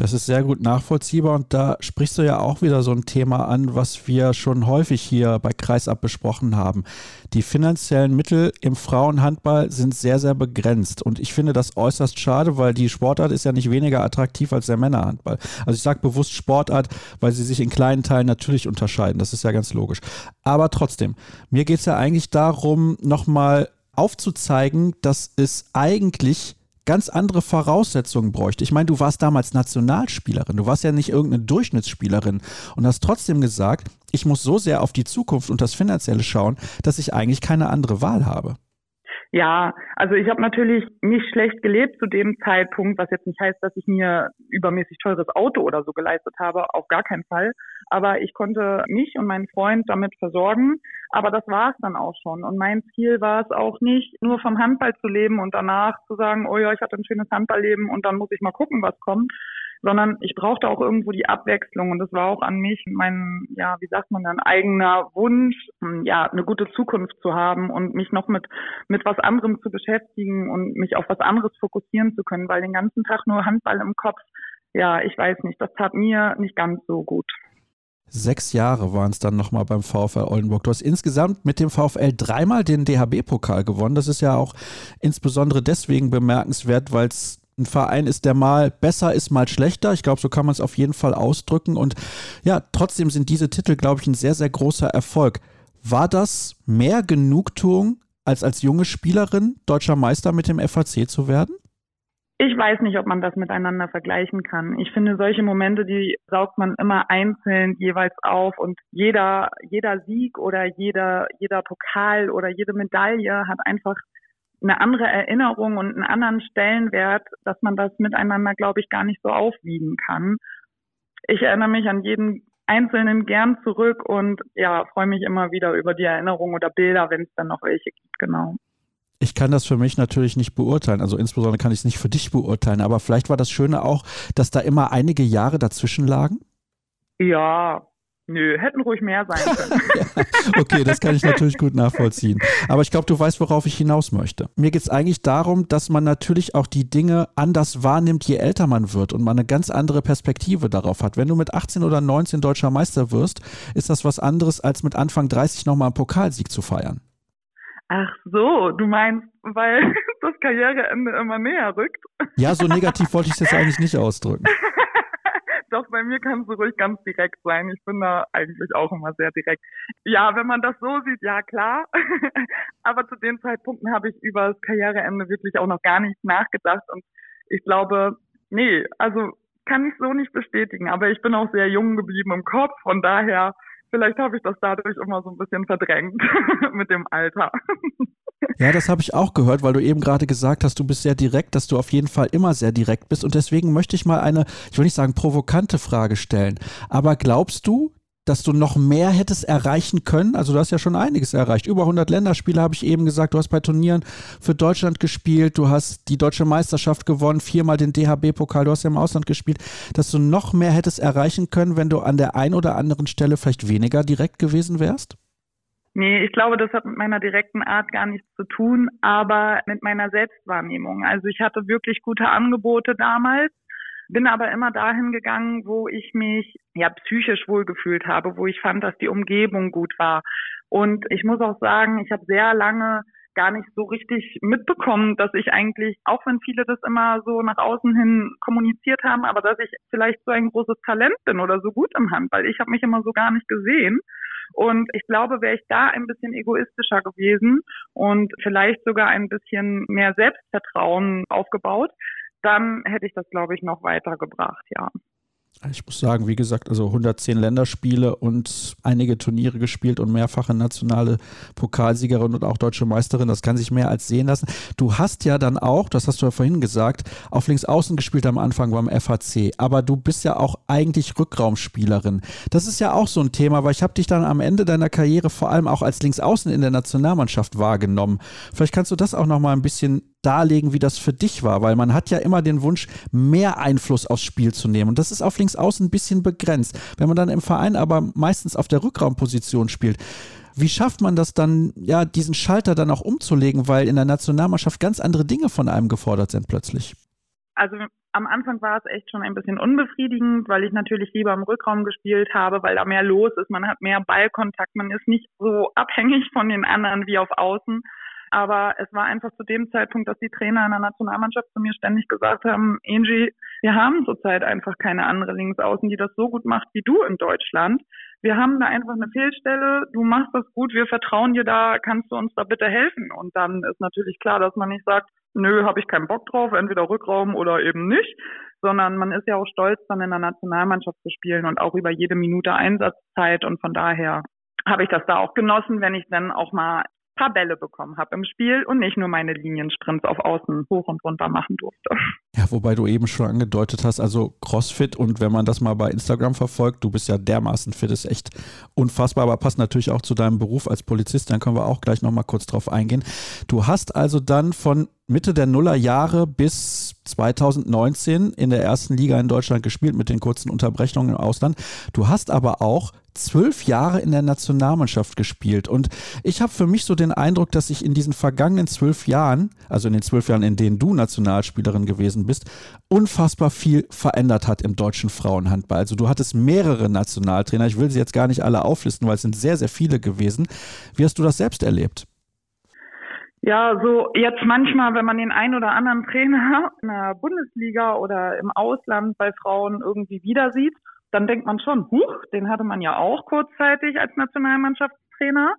Das ist sehr gut nachvollziehbar und da sprichst du ja auch wieder so ein Thema an, was wir schon häufig hier bei Kreisab besprochen haben. Die finanziellen Mittel im Frauenhandball sind sehr, sehr begrenzt und ich finde das äußerst schade, weil die Sportart ist ja nicht weniger attraktiv als der Männerhandball. Also ich sage bewusst Sportart, weil sie sich in kleinen Teilen natürlich unterscheiden, das ist ja ganz logisch. Aber trotzdem, mir geht es ja eigentlich darum, nochmal aufzuzeigen, dass es eigentlich ganz andere Voraussetzungen bräuchte. Ich meine, du warst damals Nationalspielerin, du warst ja nicht irgendeine Durchschnittsspielerin und hast trotzdem gesagt, ich muss so sehr auf die Zukunft und das Finanzielle schauen, dass ich eigentlich keine andere Wahl habe. Ja, also ich habe natürlich nicht schlecht gelebt zu dem Zeitpunkt, was jetzt nicht heißt, dass ich mir übermäßig teures Auto oder so geleistet habe, auf gar keinen Fall. Aber ich konnte mich und meinen Freund damit versorgen. Aber das war es dann auch schon. Und mein Ziel war es auch nicht, nur vom Handball zu leben und danach zu sagen, oh ja, ich hatte ein schönes Handballleben und dann muss ich mal gucken, was kommt, sondern ich brauchte auch irgendwo die Abwechslung und das war auch an mich mein, ja, wie sagt man dann, eigener Wunsch, hm, ja, eine gute Zukunft zu haben und mich noch mit, mit was anderem zu beschäftigen und mich auf was anderes fokussieren zu können, weil den ganzen Tag nur Handball im Kopf, ja, ich weiß nicht, das tat mir nicht ganz so gut. Sechs Jahre waren es dann nochmal beim VfL Oldenburg. Du hast insgesamt mit dem VfL dreimal den DHB-Pokal gewonnen. Das ist ja auch insbesondere deswegen bemerkenswert, weil es ein Verein ist, der mal besser ist, mal schlechter. Ich glaube, so kann man es auf jeden Fall ausdrücken. Und ja, trotzdem sind diese Titel, glaube ich, ein sehr, sehr großer Erfolg. War das mehr Genugtuung, als als junge Spielerin deutscher Meister mit dem FAC zu werden? Ich weiß nicht, ob man das miteinander vergleichen kann. Ich finde, solche Momente, die saugt man immer einzeln jeweils auf und jeder, jeder Sieg oder jeder, jeder Pokal oder jede Medaille hat einfach eine andere Erinnerung und einen anderen Stellenwert, dass man das miteinander, glaube ich, gar nicht so aufwiegen kann. Ich erinnere mich an jeden Einzelnen gern zurück und ja, freue mich immer wieder über die Erinnerung oder Bilder, wenn es dann noch welche gibt, genau. Ich kann das für mich natürlich nicht beurteilen, also insbesondere kann ich es nicht für dich beurteilen, aber vielleicht war das Schöne auch, dass da immer einige Jahre dazwischen lagen? Ja, Nö, hätten ruhig mehr sein [laughs] können. ja, okay, das kann ich natürlich gut nachvollziehen. Aber ich glaube, du weißt, worauf ich hinaus möchte. Mir geht es eigentlich darum, dass man natürlich auch die Dinge anders wahrnimmt, je älter man wird und man eine ganz andere Perspektive darauf hat. Wenn du mit 18 oder 19 deutscher Meister wirst, ist das was anderes, als mit Anfang 30 nochmal einen Pokalsieg zu feiern. Ach so, du meinst, weil [laughs] das Karriereende immer näher rückt? Ja, so negativ wollte ich es jetzt eigentlich nicht ausdrücken. [laughs] Doch, bei mir kannst du ruhig ganz direkt sein. Ich bin da eigentlich auch immer sehr direkt. Ja, wenn man das so sieht, ja klar. [laughs] Aber zu den Zeitpunkten habe ich über das Karriereende wirklich auch noch gar nicht nachgedacht. Und ich glaube, nee, also kann ich so nicht bestätigen. Aber ich bin auch sehr jung geblieben im Kopf. Von daher, vielleicht habe ich das dadurch immer so ein bisschen verdrängt [laughs] mit dem Alter. Ja, das habe ich auch gehört, weil du eben gerade gesagt hast, du bist sehr direkt, dass du auf jeden Fall immer sehr direkt bist. Und deswegen möchte ich mal eine, ich will nicht sagen provokante Frage stellen, aber glaubst du, dass du noch mehr hättest erreichen können? Also du hast ja schon einiges erreicht. Über 100 Länderspiele habe ich eben gesagt. Du hast bei Turnieren für Deutschland gespielt. Du hast die deutsche Meisterschaft gewonnen, viermal den DHB-Pokal. Du hast ja im Ausland gespielt. Dass du noch mehr hättest erreichen können, wenn du an der einen oder anderen Stelle vielleicht weniger direkt gewesen wärst? Nee, ich glaube, das hat mit meiner direkten Art gar nichts zu tun, aber mit meiner Selbstwahrnehmung. Also ich hatte wirklich gute Angebote damals, bin aber immer dahin gegangen, wo ich mich ja psychisch wohlgefühlt habe, wo ich fand, dass die Umgebung gut war. Und ich muss auch sagen, ich habe sehr lange gar nicht so richtig mitbekommen, dass ich eigentlich, auch wenn viele das immer so nach außen hin kommuniziert haben, aber dass ich vielleicht so ein großes Talent bin oder so gut im Handball. Ich habe mich immer so gar nicht gesehen. Und ich glaube, wäre ich da ein bisschen egoistischer gewesen und vielleicht sogar ein bisschen mehr Selbstvertrauen aufgebaut, dann hätte ich das, glaube ich, noch weitergebracht, ja. Ich muss sagen, wie gesagt, also 110 Länderspiele und einige Turniere gespielt und mehrfache nationale Pokalsiegerin und auch deutsche Meisterin. Das kann sich mehr als sehen lassen. Du hast ja dann auch, das hast du ja vorhin gesagt, auf links außen gespielt am Anfang beim FHC. Aber du bist ja auch eigentlich Rückraumspielerin. Das ist ja auch so ein Thema, weil ich habe dich dann am Ende deiner Karriere vor allem auch als links außen in der Nationalmannschaft wahrgenommen. Vielleicht kannst du das auch noch mal ein bisschen darlegen, wie das für dich war, weil man hat ja immer den Wunsch, mehr Einfluss aufs Spiel zu nehmen. Und das ist auf links außen ein bisschen begrenzt. Wenn man dann im Verein aber meistens auf der Rückraumposition spielt, wie schafft man das dann, ja, diesen Schalter dann auch umzulegen, weil in der Nationalmannschaft ganz andere Dinge von einem gefordert sind plötzlich? Also am Anfang war es echt schon ein bisschen unbefriedigend, weil ich natürlich lieber im Rückraum gespielt habe, weil da mehr los ist. Man hat mehr Ballkontakt, man ist nicht so abhängig von den anderen wie auf Außen. Aber es war einfach zu dem Zeitpunkt, dass die Trainer in der Nationalmannschaft zu mir ständig gesagt haben, Angie, wir haben zurzeit einfach keine andere Linksaußen, die das so gut macht wie du in Deutschland. Wir haben da einfach eine Fehlstelle, du machst das gut, wir vertrauen dir da, kannst du uns da bitte helfen? Und dann ist natürlich klar, dass man nicht sagt, nö, habe ich keinen Bock drauf, entweder Rückraum oder eben nicht, sondern man ist ja auch stolz, dann in der Nationalmannschaft zu spielen und auch über jede Minute Einsatzzeit. Und von daher habe ich das da auch genossen, wenn ich dann auch mal paar Bälle bekommen habe im Spiel und nicht nur meine Liniensprints auf Außen hoch und runter machen durfte. Ja, wobei du eben schon angedeutet hast, also CrossFit und wenn man das mal bei Instagram verfolgt, du bist ja dermaßen fit, ist echt unfassbar, aber passt natürlich auch zu deinem Beruf als Polizist, dann können wir auch gleich nochmal kurz drauf eingehen. Du hast also dann von Mitte der Nullerjahre bis 2019 in der ersten Liga in Deutschland gespielt mit den kurzen Unterbrechungen im Ausland. Du hast aber auch zwölf Jahre in der Nationalmannschaft gespielt. Und ich habe für mich so den Eindruck, dass sich in diesen vergangenen zwölf Jahren, also in den zwölf Jahren, in denen du Nationalspielerin gewesen bist, unfassbar viel verändert hat im deutschen Frauenhandball. Also du hattest mehrere Nationaltrainer. Ich will sie jetzt gar nicht alle auflisten, weil es sind sehr, sehr viele gewesen. Wie hast du das selbst erlebt? Ja, so jetzt manchmal, wenn man den einen oder anderen Trainer in der Bundesliga oder im Ausland bei Frauen irgendwie wieder sieht, dann denkt man schon, huch, den hatte man ja auch kurzzeitig als Nationalmannschaftstrainer.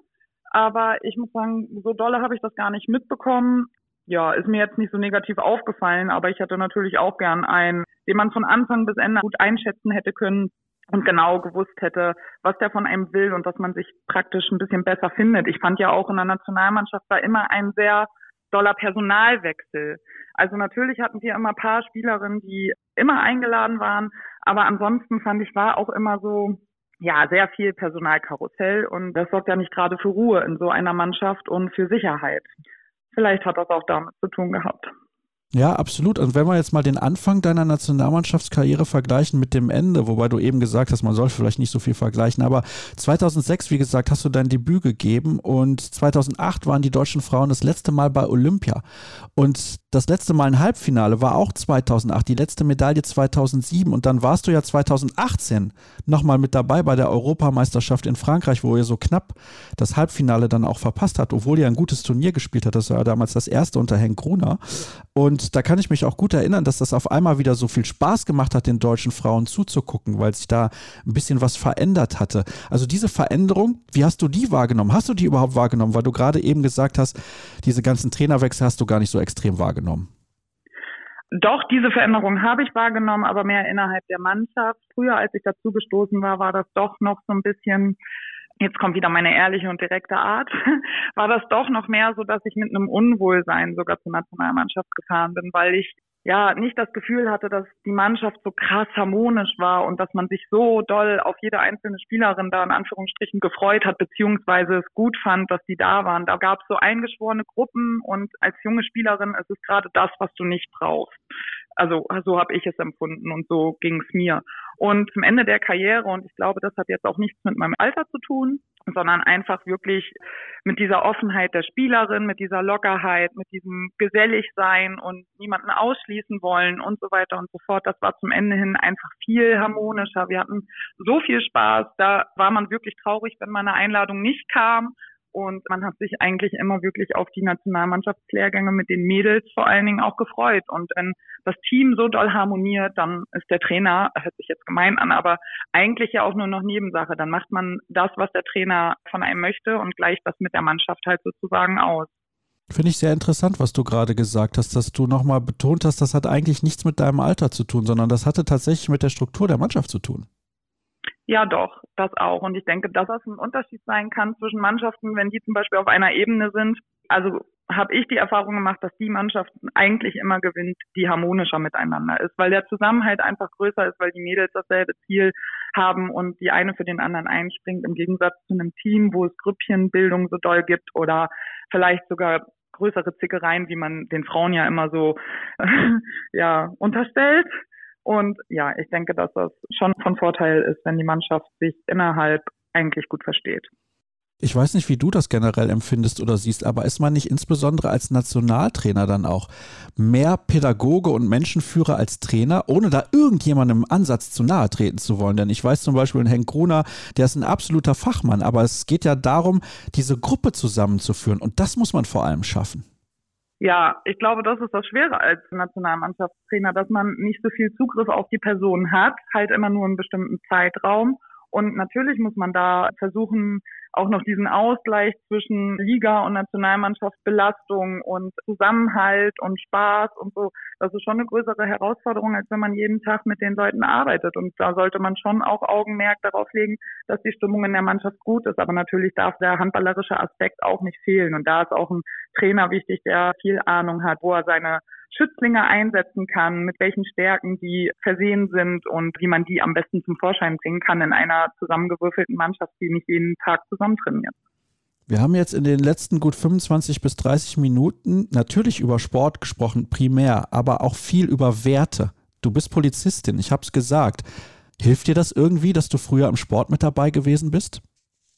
Aber ich muss sagen, so dolle habe ich das gar nicht mitbekommen. Ja, ist mir jetzt nicht so negativ aufgefallen, aber ich hätte natürlich auch gern einen, den man von Anfang bis Ende gut einschätzen hätte können und genau gewusst hätte, was der von einem will und dass man sich praktisch ein bisschen besser findet. Ich fand ja auch in der Nationalmannschaft war immer ein sehr doller Personalwechsel. Also natürlich hatten wir immer ein paar Spielerinnen, die immer eingeladen waren, aber ansonsten fand ich, war auch immer so, ja, sehr viel Personalkarussell und das sorgt ja nicht gerade für Ruhe in so einer Mannschaft und für Sicherheit. Vielleicht hat das auch damit zu tun gehabt. Ja, absolut. Und wenn wir jetzt mal den Anfang deiner Nationalmannschaftskarriere vergleichen mit dem Ende, wobei du eben gesagt hast, man soll vielleicht nicht so viel vergleichen, aber 2006, wie gesagt, hast du dein Debüt gegeben und 2008 waren die deutschen Frauen das letzte Mal bei Olympia. Und das letzte Mal ein Halbfinale war auch 2008, die letzte Medaille 2007 und dann warst du ja 2018 nochmal mit dabei bei der Europameisterschaft in Frankreich, wo ihr so knapp das Halbfinale dann auch verpasst hat, obwohl ihr ein gutes Turnier gespielt hat. Das war ja damals das erste unter Henk Gruner. Und Und da kann ich mich auch gut erinnern, dass das auf einmal wieder so viel Spaß gemacht hat, den deutschen Frauen zuzugucken, weil sich da ein bisschen was verändert hatte. Also diese Veränderung, wie hast du die wahrgenommen? Hast du die überhaupt wahrgenommen? Weil du gerade eben gesagt hast, diese ganzen Trainerwechsel hast du gar nicht so extrem wahrgenommen. Doch, diese Veränderung habe ich wahrgenommen, aber mehr innerhalb der Mannschaft. Früher, als ich dazu gestoßen war, war das doch noch so ein bisschen jetzt kommt wieder meine ehrliche und direkte Art, [laughs] war das doch noch mehr so, dass ich mit einem Unwohlsein sogar zur Nationalmannschaft gefahren bin, weil ich ja nicht das Gefühl hatte, dass die Mannschaft so krass harmonisch war und dass man sich so doll auf jede einzelne Spielerin da in Anführungsstrichen gefreut hat, beziehungsweise es gut fand, dass die da waren. Da gab es so eingeschworene Gruppen und als junge Spielerin ist es gerade das, was du nicht brauchst. Also so habe ich es empfunden und so ging es mir. Und zum Ende der Karriere, und ich glaube, das hat jetzt auch nichts mit meinem Alter zu tun, sondern einfach wirklich mit dieser Offenheit der Spielerin, mit dieser Lockerheit, mit diesem Geselligsein und niemanden ausschließen wollen und so weiter und so fort. Das war zum Ende hin einfach viel harmonischer. Wir hatten so viel Spaß. Da war man wirklich traurig, wenn meine Einladung nicht kam. Und man hat sich eigentlich immer wirklich auf die Nationalmannschaftslehrgänge mit den Mädels vor allen Dingen auch gefreut. Und wenn das Team so doll harmoniert, dann ist der Trainer, hört sich jetzt gemein an, aber eigentlich ja auch nur noch Nebensache. Dann macht man das, was der Trainer von einem möchte und gleicht das mit der Mannschaft halt sozusagen aus. Finde ich sehr interessant, was du gerade gesagt hast, dass du nochmal betont hast, das hat eigentlich nichts mit deinem Alter zu tun, sondern das hatte tatsächlich mit der Struktur der Mannschaft zu tun. Ja, doch, das auch. Und ich denke, dass das ein Unterschied sein kann zwischen Mannschaften, wenn die zum Beispiel auf einer Ebene sind. Also habe ich die Erfahrung gemacht, dass die Mannschaft eigentlich immer gewinnt, die harmonischer miteinander ist, weil der Zusammenhalt einfach größer ist, weil die Mädels dasselbe Ziel haben und die eine für den anderen einspringt, im Gegensatz zu einem Team, wo es Grüppchenbildung so doll gibt oder vielleicht sogar größere Zickereien, wie man den Frauen ja immer so [laughs] ja unterstellt. Und ja, ich denke, dass das schon von Vorteil ist, wenn die Mannschaft sich innerhalb eigentlich gut versteht. Ich weiß nicht, wie du das generell empfindest oder siehst, aber ist man nicht insbesondere als Nationaltrainer dann auch mehr Pädagoge und Menschenführer als Trainer, ohne da irgendjemandem im Ansatz zu nahe treten zu wollen? Denn ich weiß zum Beispiel, Henk Gruner, der ist ein absoluter Fachmann, aber es geht ja darum, diese Gruppe zusammenzuführen und das muss man vor allem schaffen. Ja, ich glaube, das ist das Schwere als Nationalmannschaftstrainer, dass man nicht so viel Zugriff auf die Person hat, halt immer nur einen bestimmten Zeitraum. Und natürlich muss man da versuchen, auch noch diesen Ausgleich zwischen Liga und Nationalmannschaftsbelastung und Zusammenhalt und Spaß und so. Das ist schon eine größere Herausforderung, als wenn man jeden Tag mit den Leuten arbeitet. Und da sollte man schon auch Augenmerk darauf legen, dass die Stimmung in der Mannschaft gut ist. Aber natürlich darf der handballerische Aspekt auch nicht fehlen. Und da ist auch ein Trainer wichtig, der viel Ahnung hat, wo er seine Schützlinge einsetzen kann, mit welchen Stärken die versehen sind und wie man die am besten zum Vorschein bringen kann in einer zusammengewürfelten Mannschaft, die nicht jeden Tag zusammen trainiert. Wir haben jetzt in den letzten gut 25 bis 30 Minuten natürlich über Sport gesprochen, primär, aber auch viel über Werte. Du bist Polizistin, ich habe es gesagt. Hilft dir das irgendwie, dass du früher im Sport mit dabei gewesen bist?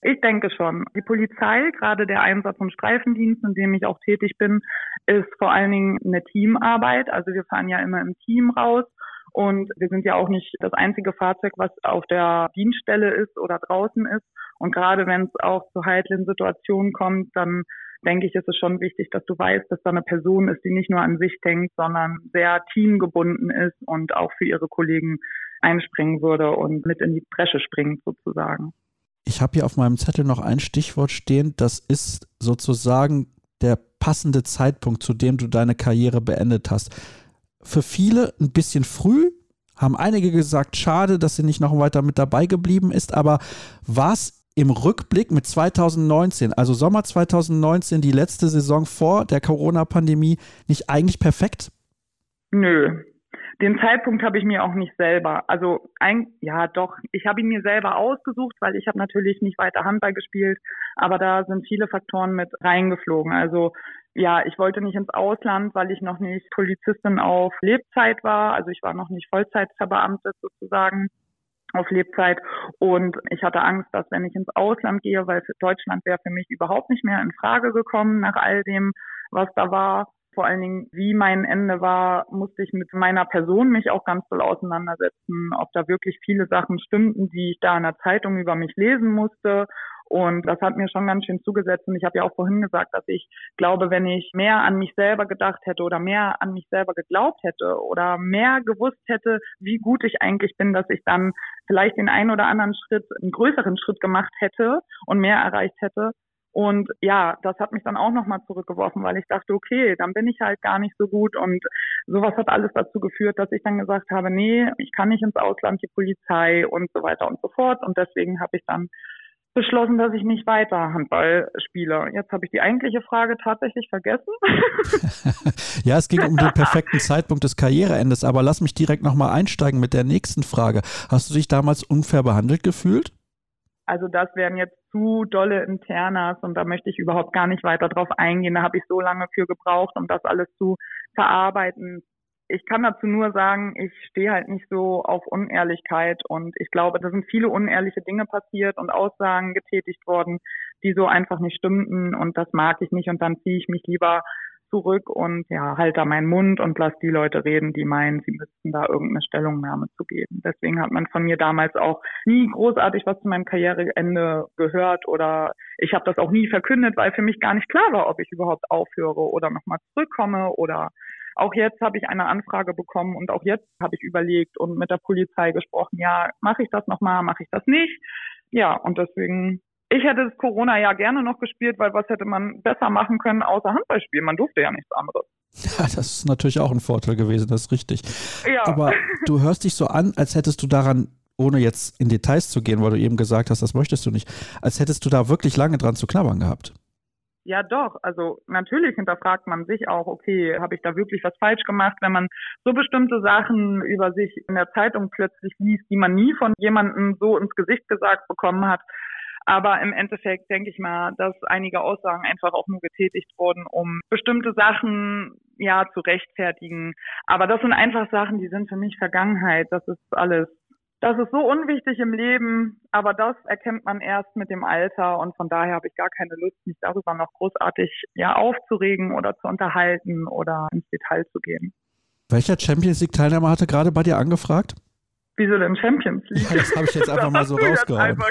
Ich denke schon. Die Polizei, gerade der Einsatz im Streifendienst, in dem ich auch tätig bin, ist vor allen Dingen eine Teamarbeit. Also wir fahren ja immer im Team raus und wir sind ja auch nicht das einzige Fahrzeug, was auf der Dienststelle ist oder draußen ist. Und gerade wenn es auch zu heiklen Situationen kommt, dann denke ich, ist es schon wichtig, dass du weißt, dass da eine Person ist, die nicht nur an sich denkt, sondern sehr teamgebunden ist und auch für ihre Kollegen einspringen würde und mit in die Bresche springt sozusagen. Ich habe hier auf meinem Zettel noch ein Stichwort stehen, das ist sozusagen der passende Zeitpunkt, zu dem du deine Karriere beendet hast. Für viele ein bisschen früh, haben einige gesagt, schade, dass sie nicht noch weiter mit dabei geblieben ist, aber war es im Rückblick mit 2019, also Sommer 2019, die letzte Saison vor der Corona-Pandemie, nicht eigentlich perfekt? Nö, den Zeitpunkt habe ich mir auch nicht selber. Also ein, ja doch, ich habe ihn mir selber ausgesucht, weil ich habe natürlich nicht weiter Handball gespielt, aber da sind viele Faktoren mit reingeflogen. Also ja, ich wollte nicht ins Ausland, weil ich noch nicht Polizistin auf Lebzeit war. Also ich war noch nicht Vollzeitverbeamtet sozusagen auf Lebzeit und ich hatte Angst, dass wenn ich ins Ausland gehe, weil Deutschland wäre für mich überhaupt nicht mehr in Frage gekommen nach all dem, was da war vor allen Dingen, wie mein Ende war, musste ich mit meiner Person mich auch ganz doll auseinandersetzen, ob da wirklich viele Sachen stimmten, die ich da in der Zeitung über mich lesen musste Und das hat mir schon ganz schön zugesetzt. Und ich habe ja auch vorhin gesagt, dass ich glaube, wenn ich mehr an mich selber gedacht hätte oder mehr an mich selber geglaubt hätte oder mehr gewusst hätte, wie gut ich eigentlich bin, dass ich dann vielleicht den einen oder anderen Schritt, einen größeren Schritt gemacht hätte und mehr erreicht hätte, und ja, das hat mich dann auch nochmal zurückgeworfen, weil ich dachte, okay, dann bin ich halt gar nicht so gut. Und sowas hat alles dazu geführt, dass ich dann gesagt habe, nee, ich kann nicht ins Ausland, die Polizei und so weiter und so fort. Und deswegen habe ich dann beschlossen, dass ich nicht weiter Handball spiele. Jetzt habe ich die eigentliche Frage tatsächlich vergessen. [laughs] ja, es ging um den perfekten Zeitpunkt des Karriereendes, aber lass mich direkt nochmal einsteigen mit der nächsten Frage. Hast du dich damals unfair behandelt gefühlt? Also das wären jetzt zu dolle Internas und da möchte ich überhaupt gar nicht weiter drauf eingehen. Da habe ich so lange für gebraucht, um das alles zu verarbeiten. Ich kann dazu nur sagen, ich stehe halt nicht so auf Unehrlichkeit und ich glaube, da sind viele unehrliche Dinge passiert und Aussagen getätigt worden, die so einfach nicht stimmten und das mag ich nicht und dann ziehe ich mich lieber zurück und ja, halt da meinen Mund und lass die Leute reden, die meinen, sie müssten da irgendeine Stellungnahme zu geben. Deswegen hat man von mir damals auch nie großartig was zu meinem Karriereende gehört oder ich habe das auch nie verkündet, weil für mich gar nicht klar war, ob ich überhaupt aufhöre oder nochmal zurückkomme oder auch jetzt habe ich eine Anfrage bekommen und auch jetzt habe ich überlegt und mit der Polizei gesprochen, ja, mache ich das nochmal, mache ich das nicht? Ja, und deswegen ich hätte das Corona-Jahr gerne noch gespielt, weil was hätte man besser machen können außer Handball spielen? Man durfte ja nichts anderes. Ja, das ist natürlich auch ein Vorteil gewesen, das ist richtig. Ja. Aber du hörst dich so an, als hättest du daran, ohne jetzt in Details zu gehen, weil du eben gesagt hast, das möchtest du nicht, als hättest du da wirklich lange dran zu knabbern gehabt. Ja, doch. Also natürlich hinterfragt man sich auch, okay, habe ich da wirklich was falsch gemacht, wenn man so bestimmte Sachen über sich in der Zeitung plötzlich liest, die man nie von jemandem so ins Gesicht gesagt bekommen hat. Aber im Endeffekt denke ich mal, dass einige Aussagen einfach auch nur getätigt wurden, um bestimmte Sachen ja zu rechtfertigen. Aber das sind einfach Sachen, die sind für mich Vergangenheit. Das ist alles. Das ist so unwichtig im Leben, aber das erkennt man erst mit dem Alter und von daher habe ich gar keine Lust, mich darüber noch großartig ja aufzuregen oder zu unterhalten oder ins Detail zu gehen. Welcher Champions League Teilnehmer hatte gerade bei dir angefragt? Wieso denn Champions League? Ja, das habe ich jetzt [laughs] einfach mal so rausgehauen. [laughs]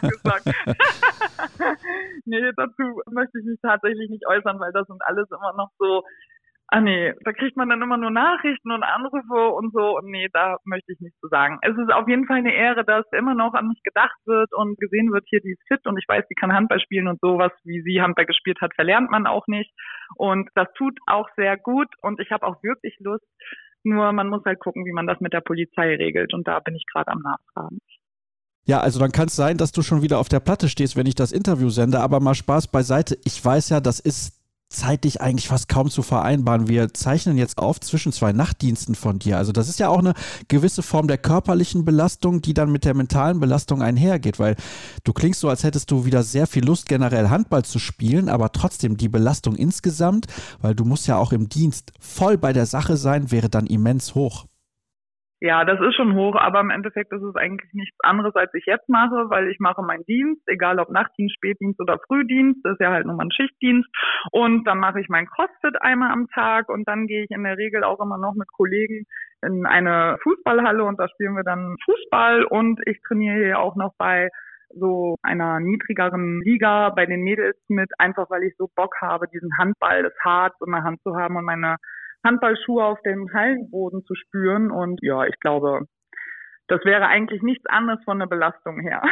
nee, dazu möchte ich mich tatsächlich nicht äußern, weil das sind alles immer noch so, ah nee, da kriegt man dann immer nur Nachrichten und Anrufe und so und nee, da möchte ich nichts zu sagen. Es ist auf jeden Fall eine Ehre, dass immer noch an mich gedacht wird und gesehen wird, hier, die ist fit und ich weiß, die kann Handball spielen und sowas, wie sie Handball gespielt hat, verlernt man auch nicht. Und das tut auch sehr gut und ich habe auch wirklich Lust, nur man muss halt gucken, wie man das mit der Polizei regelt. Und da bin ich gerade am Nachfragen. Ja, also dann kann es sein, dass du schon wieder auf der Platte stehst, wenn ich das Interview sende, aber mal Spaß beiseite. Ich weiß ja, das ist zeitlich eigentlich fast kaum zu vereinbaren. Wir zeichnen jetzt auf zwischen zwei Nachtdiensten von dir. Also das ist ja auch eine gewisse Form der körperlichen Belastung, die dann mit der mentalen Belastung einhergeht, weil du klingst so, als hättest du wieder sehr viel Lust, generell Handball zu spielen, aber trotzdem die Belastung insgesamt, weil du musst ja auch im Dienst voll bei der Sache sein, wäre dann immens hoch. Ja, das ist schon hoch, aber im Endeffekt ist es eigentlich nichts anderes, als ich jetzt mache, weil ich mache meinen Dienst, egal ob Nachtdienst, Spätdienst oder Frühdienst, das ist ja halt nur mein Schichtdienst. Und dann mache ich mein CrossFit einmal am Tag und dann gehe ich in der Regel auch immer noch mit Kollegen in eine Fußballhalle und da spielen wir dann Fußball und ich trainiere hier auch noch bei so einer niedrigeren Liga bei den Mädels mit, einfach weil ich so Bock habe, diesen Handball des Harz in der Hand zu haben und meine Handballschuhe auf dem Hallenboden zu spüren. Und ja, ich glaube, das wäre eigentlich nichts anderes von der Belastung her.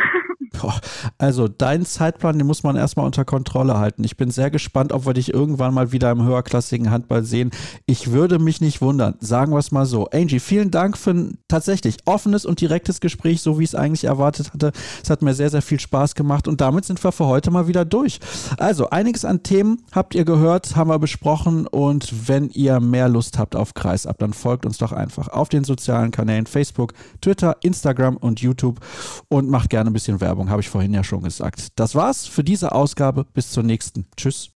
[laughs] also deinen Zeitplan, den muss man erstmal unter Kontrolle halten. Ich bin sehr gespannt, ob wir dich irgendwann mal wieder im höherklassigen Handball sehen. Ich würde mich nicht wundern, sagen wir es mal so. Angie, vielen Dank für ein tatsächlich offenes und direktes Gespräch, so wie ich es eigentlich erwartet hatte. Es hat mir sehr, sehr viel Spaß gemacht und damit sind wir für heute mal wieder durch. Also einiges an Themen habt ihr gehört, haben wir besprochen und wenn ihr mehr Lust habt auf Kreisab, dann folgt uns doch einfach auf den sozialen Kanälen Facebook, Twitter, Twitter, Instagram und YouTube und macht gerne ein bisschen Werbung, habe ich vorhin ja schon gesagt. Das war's für diese Ausgabe. Bis zur nächsten. Tschüss.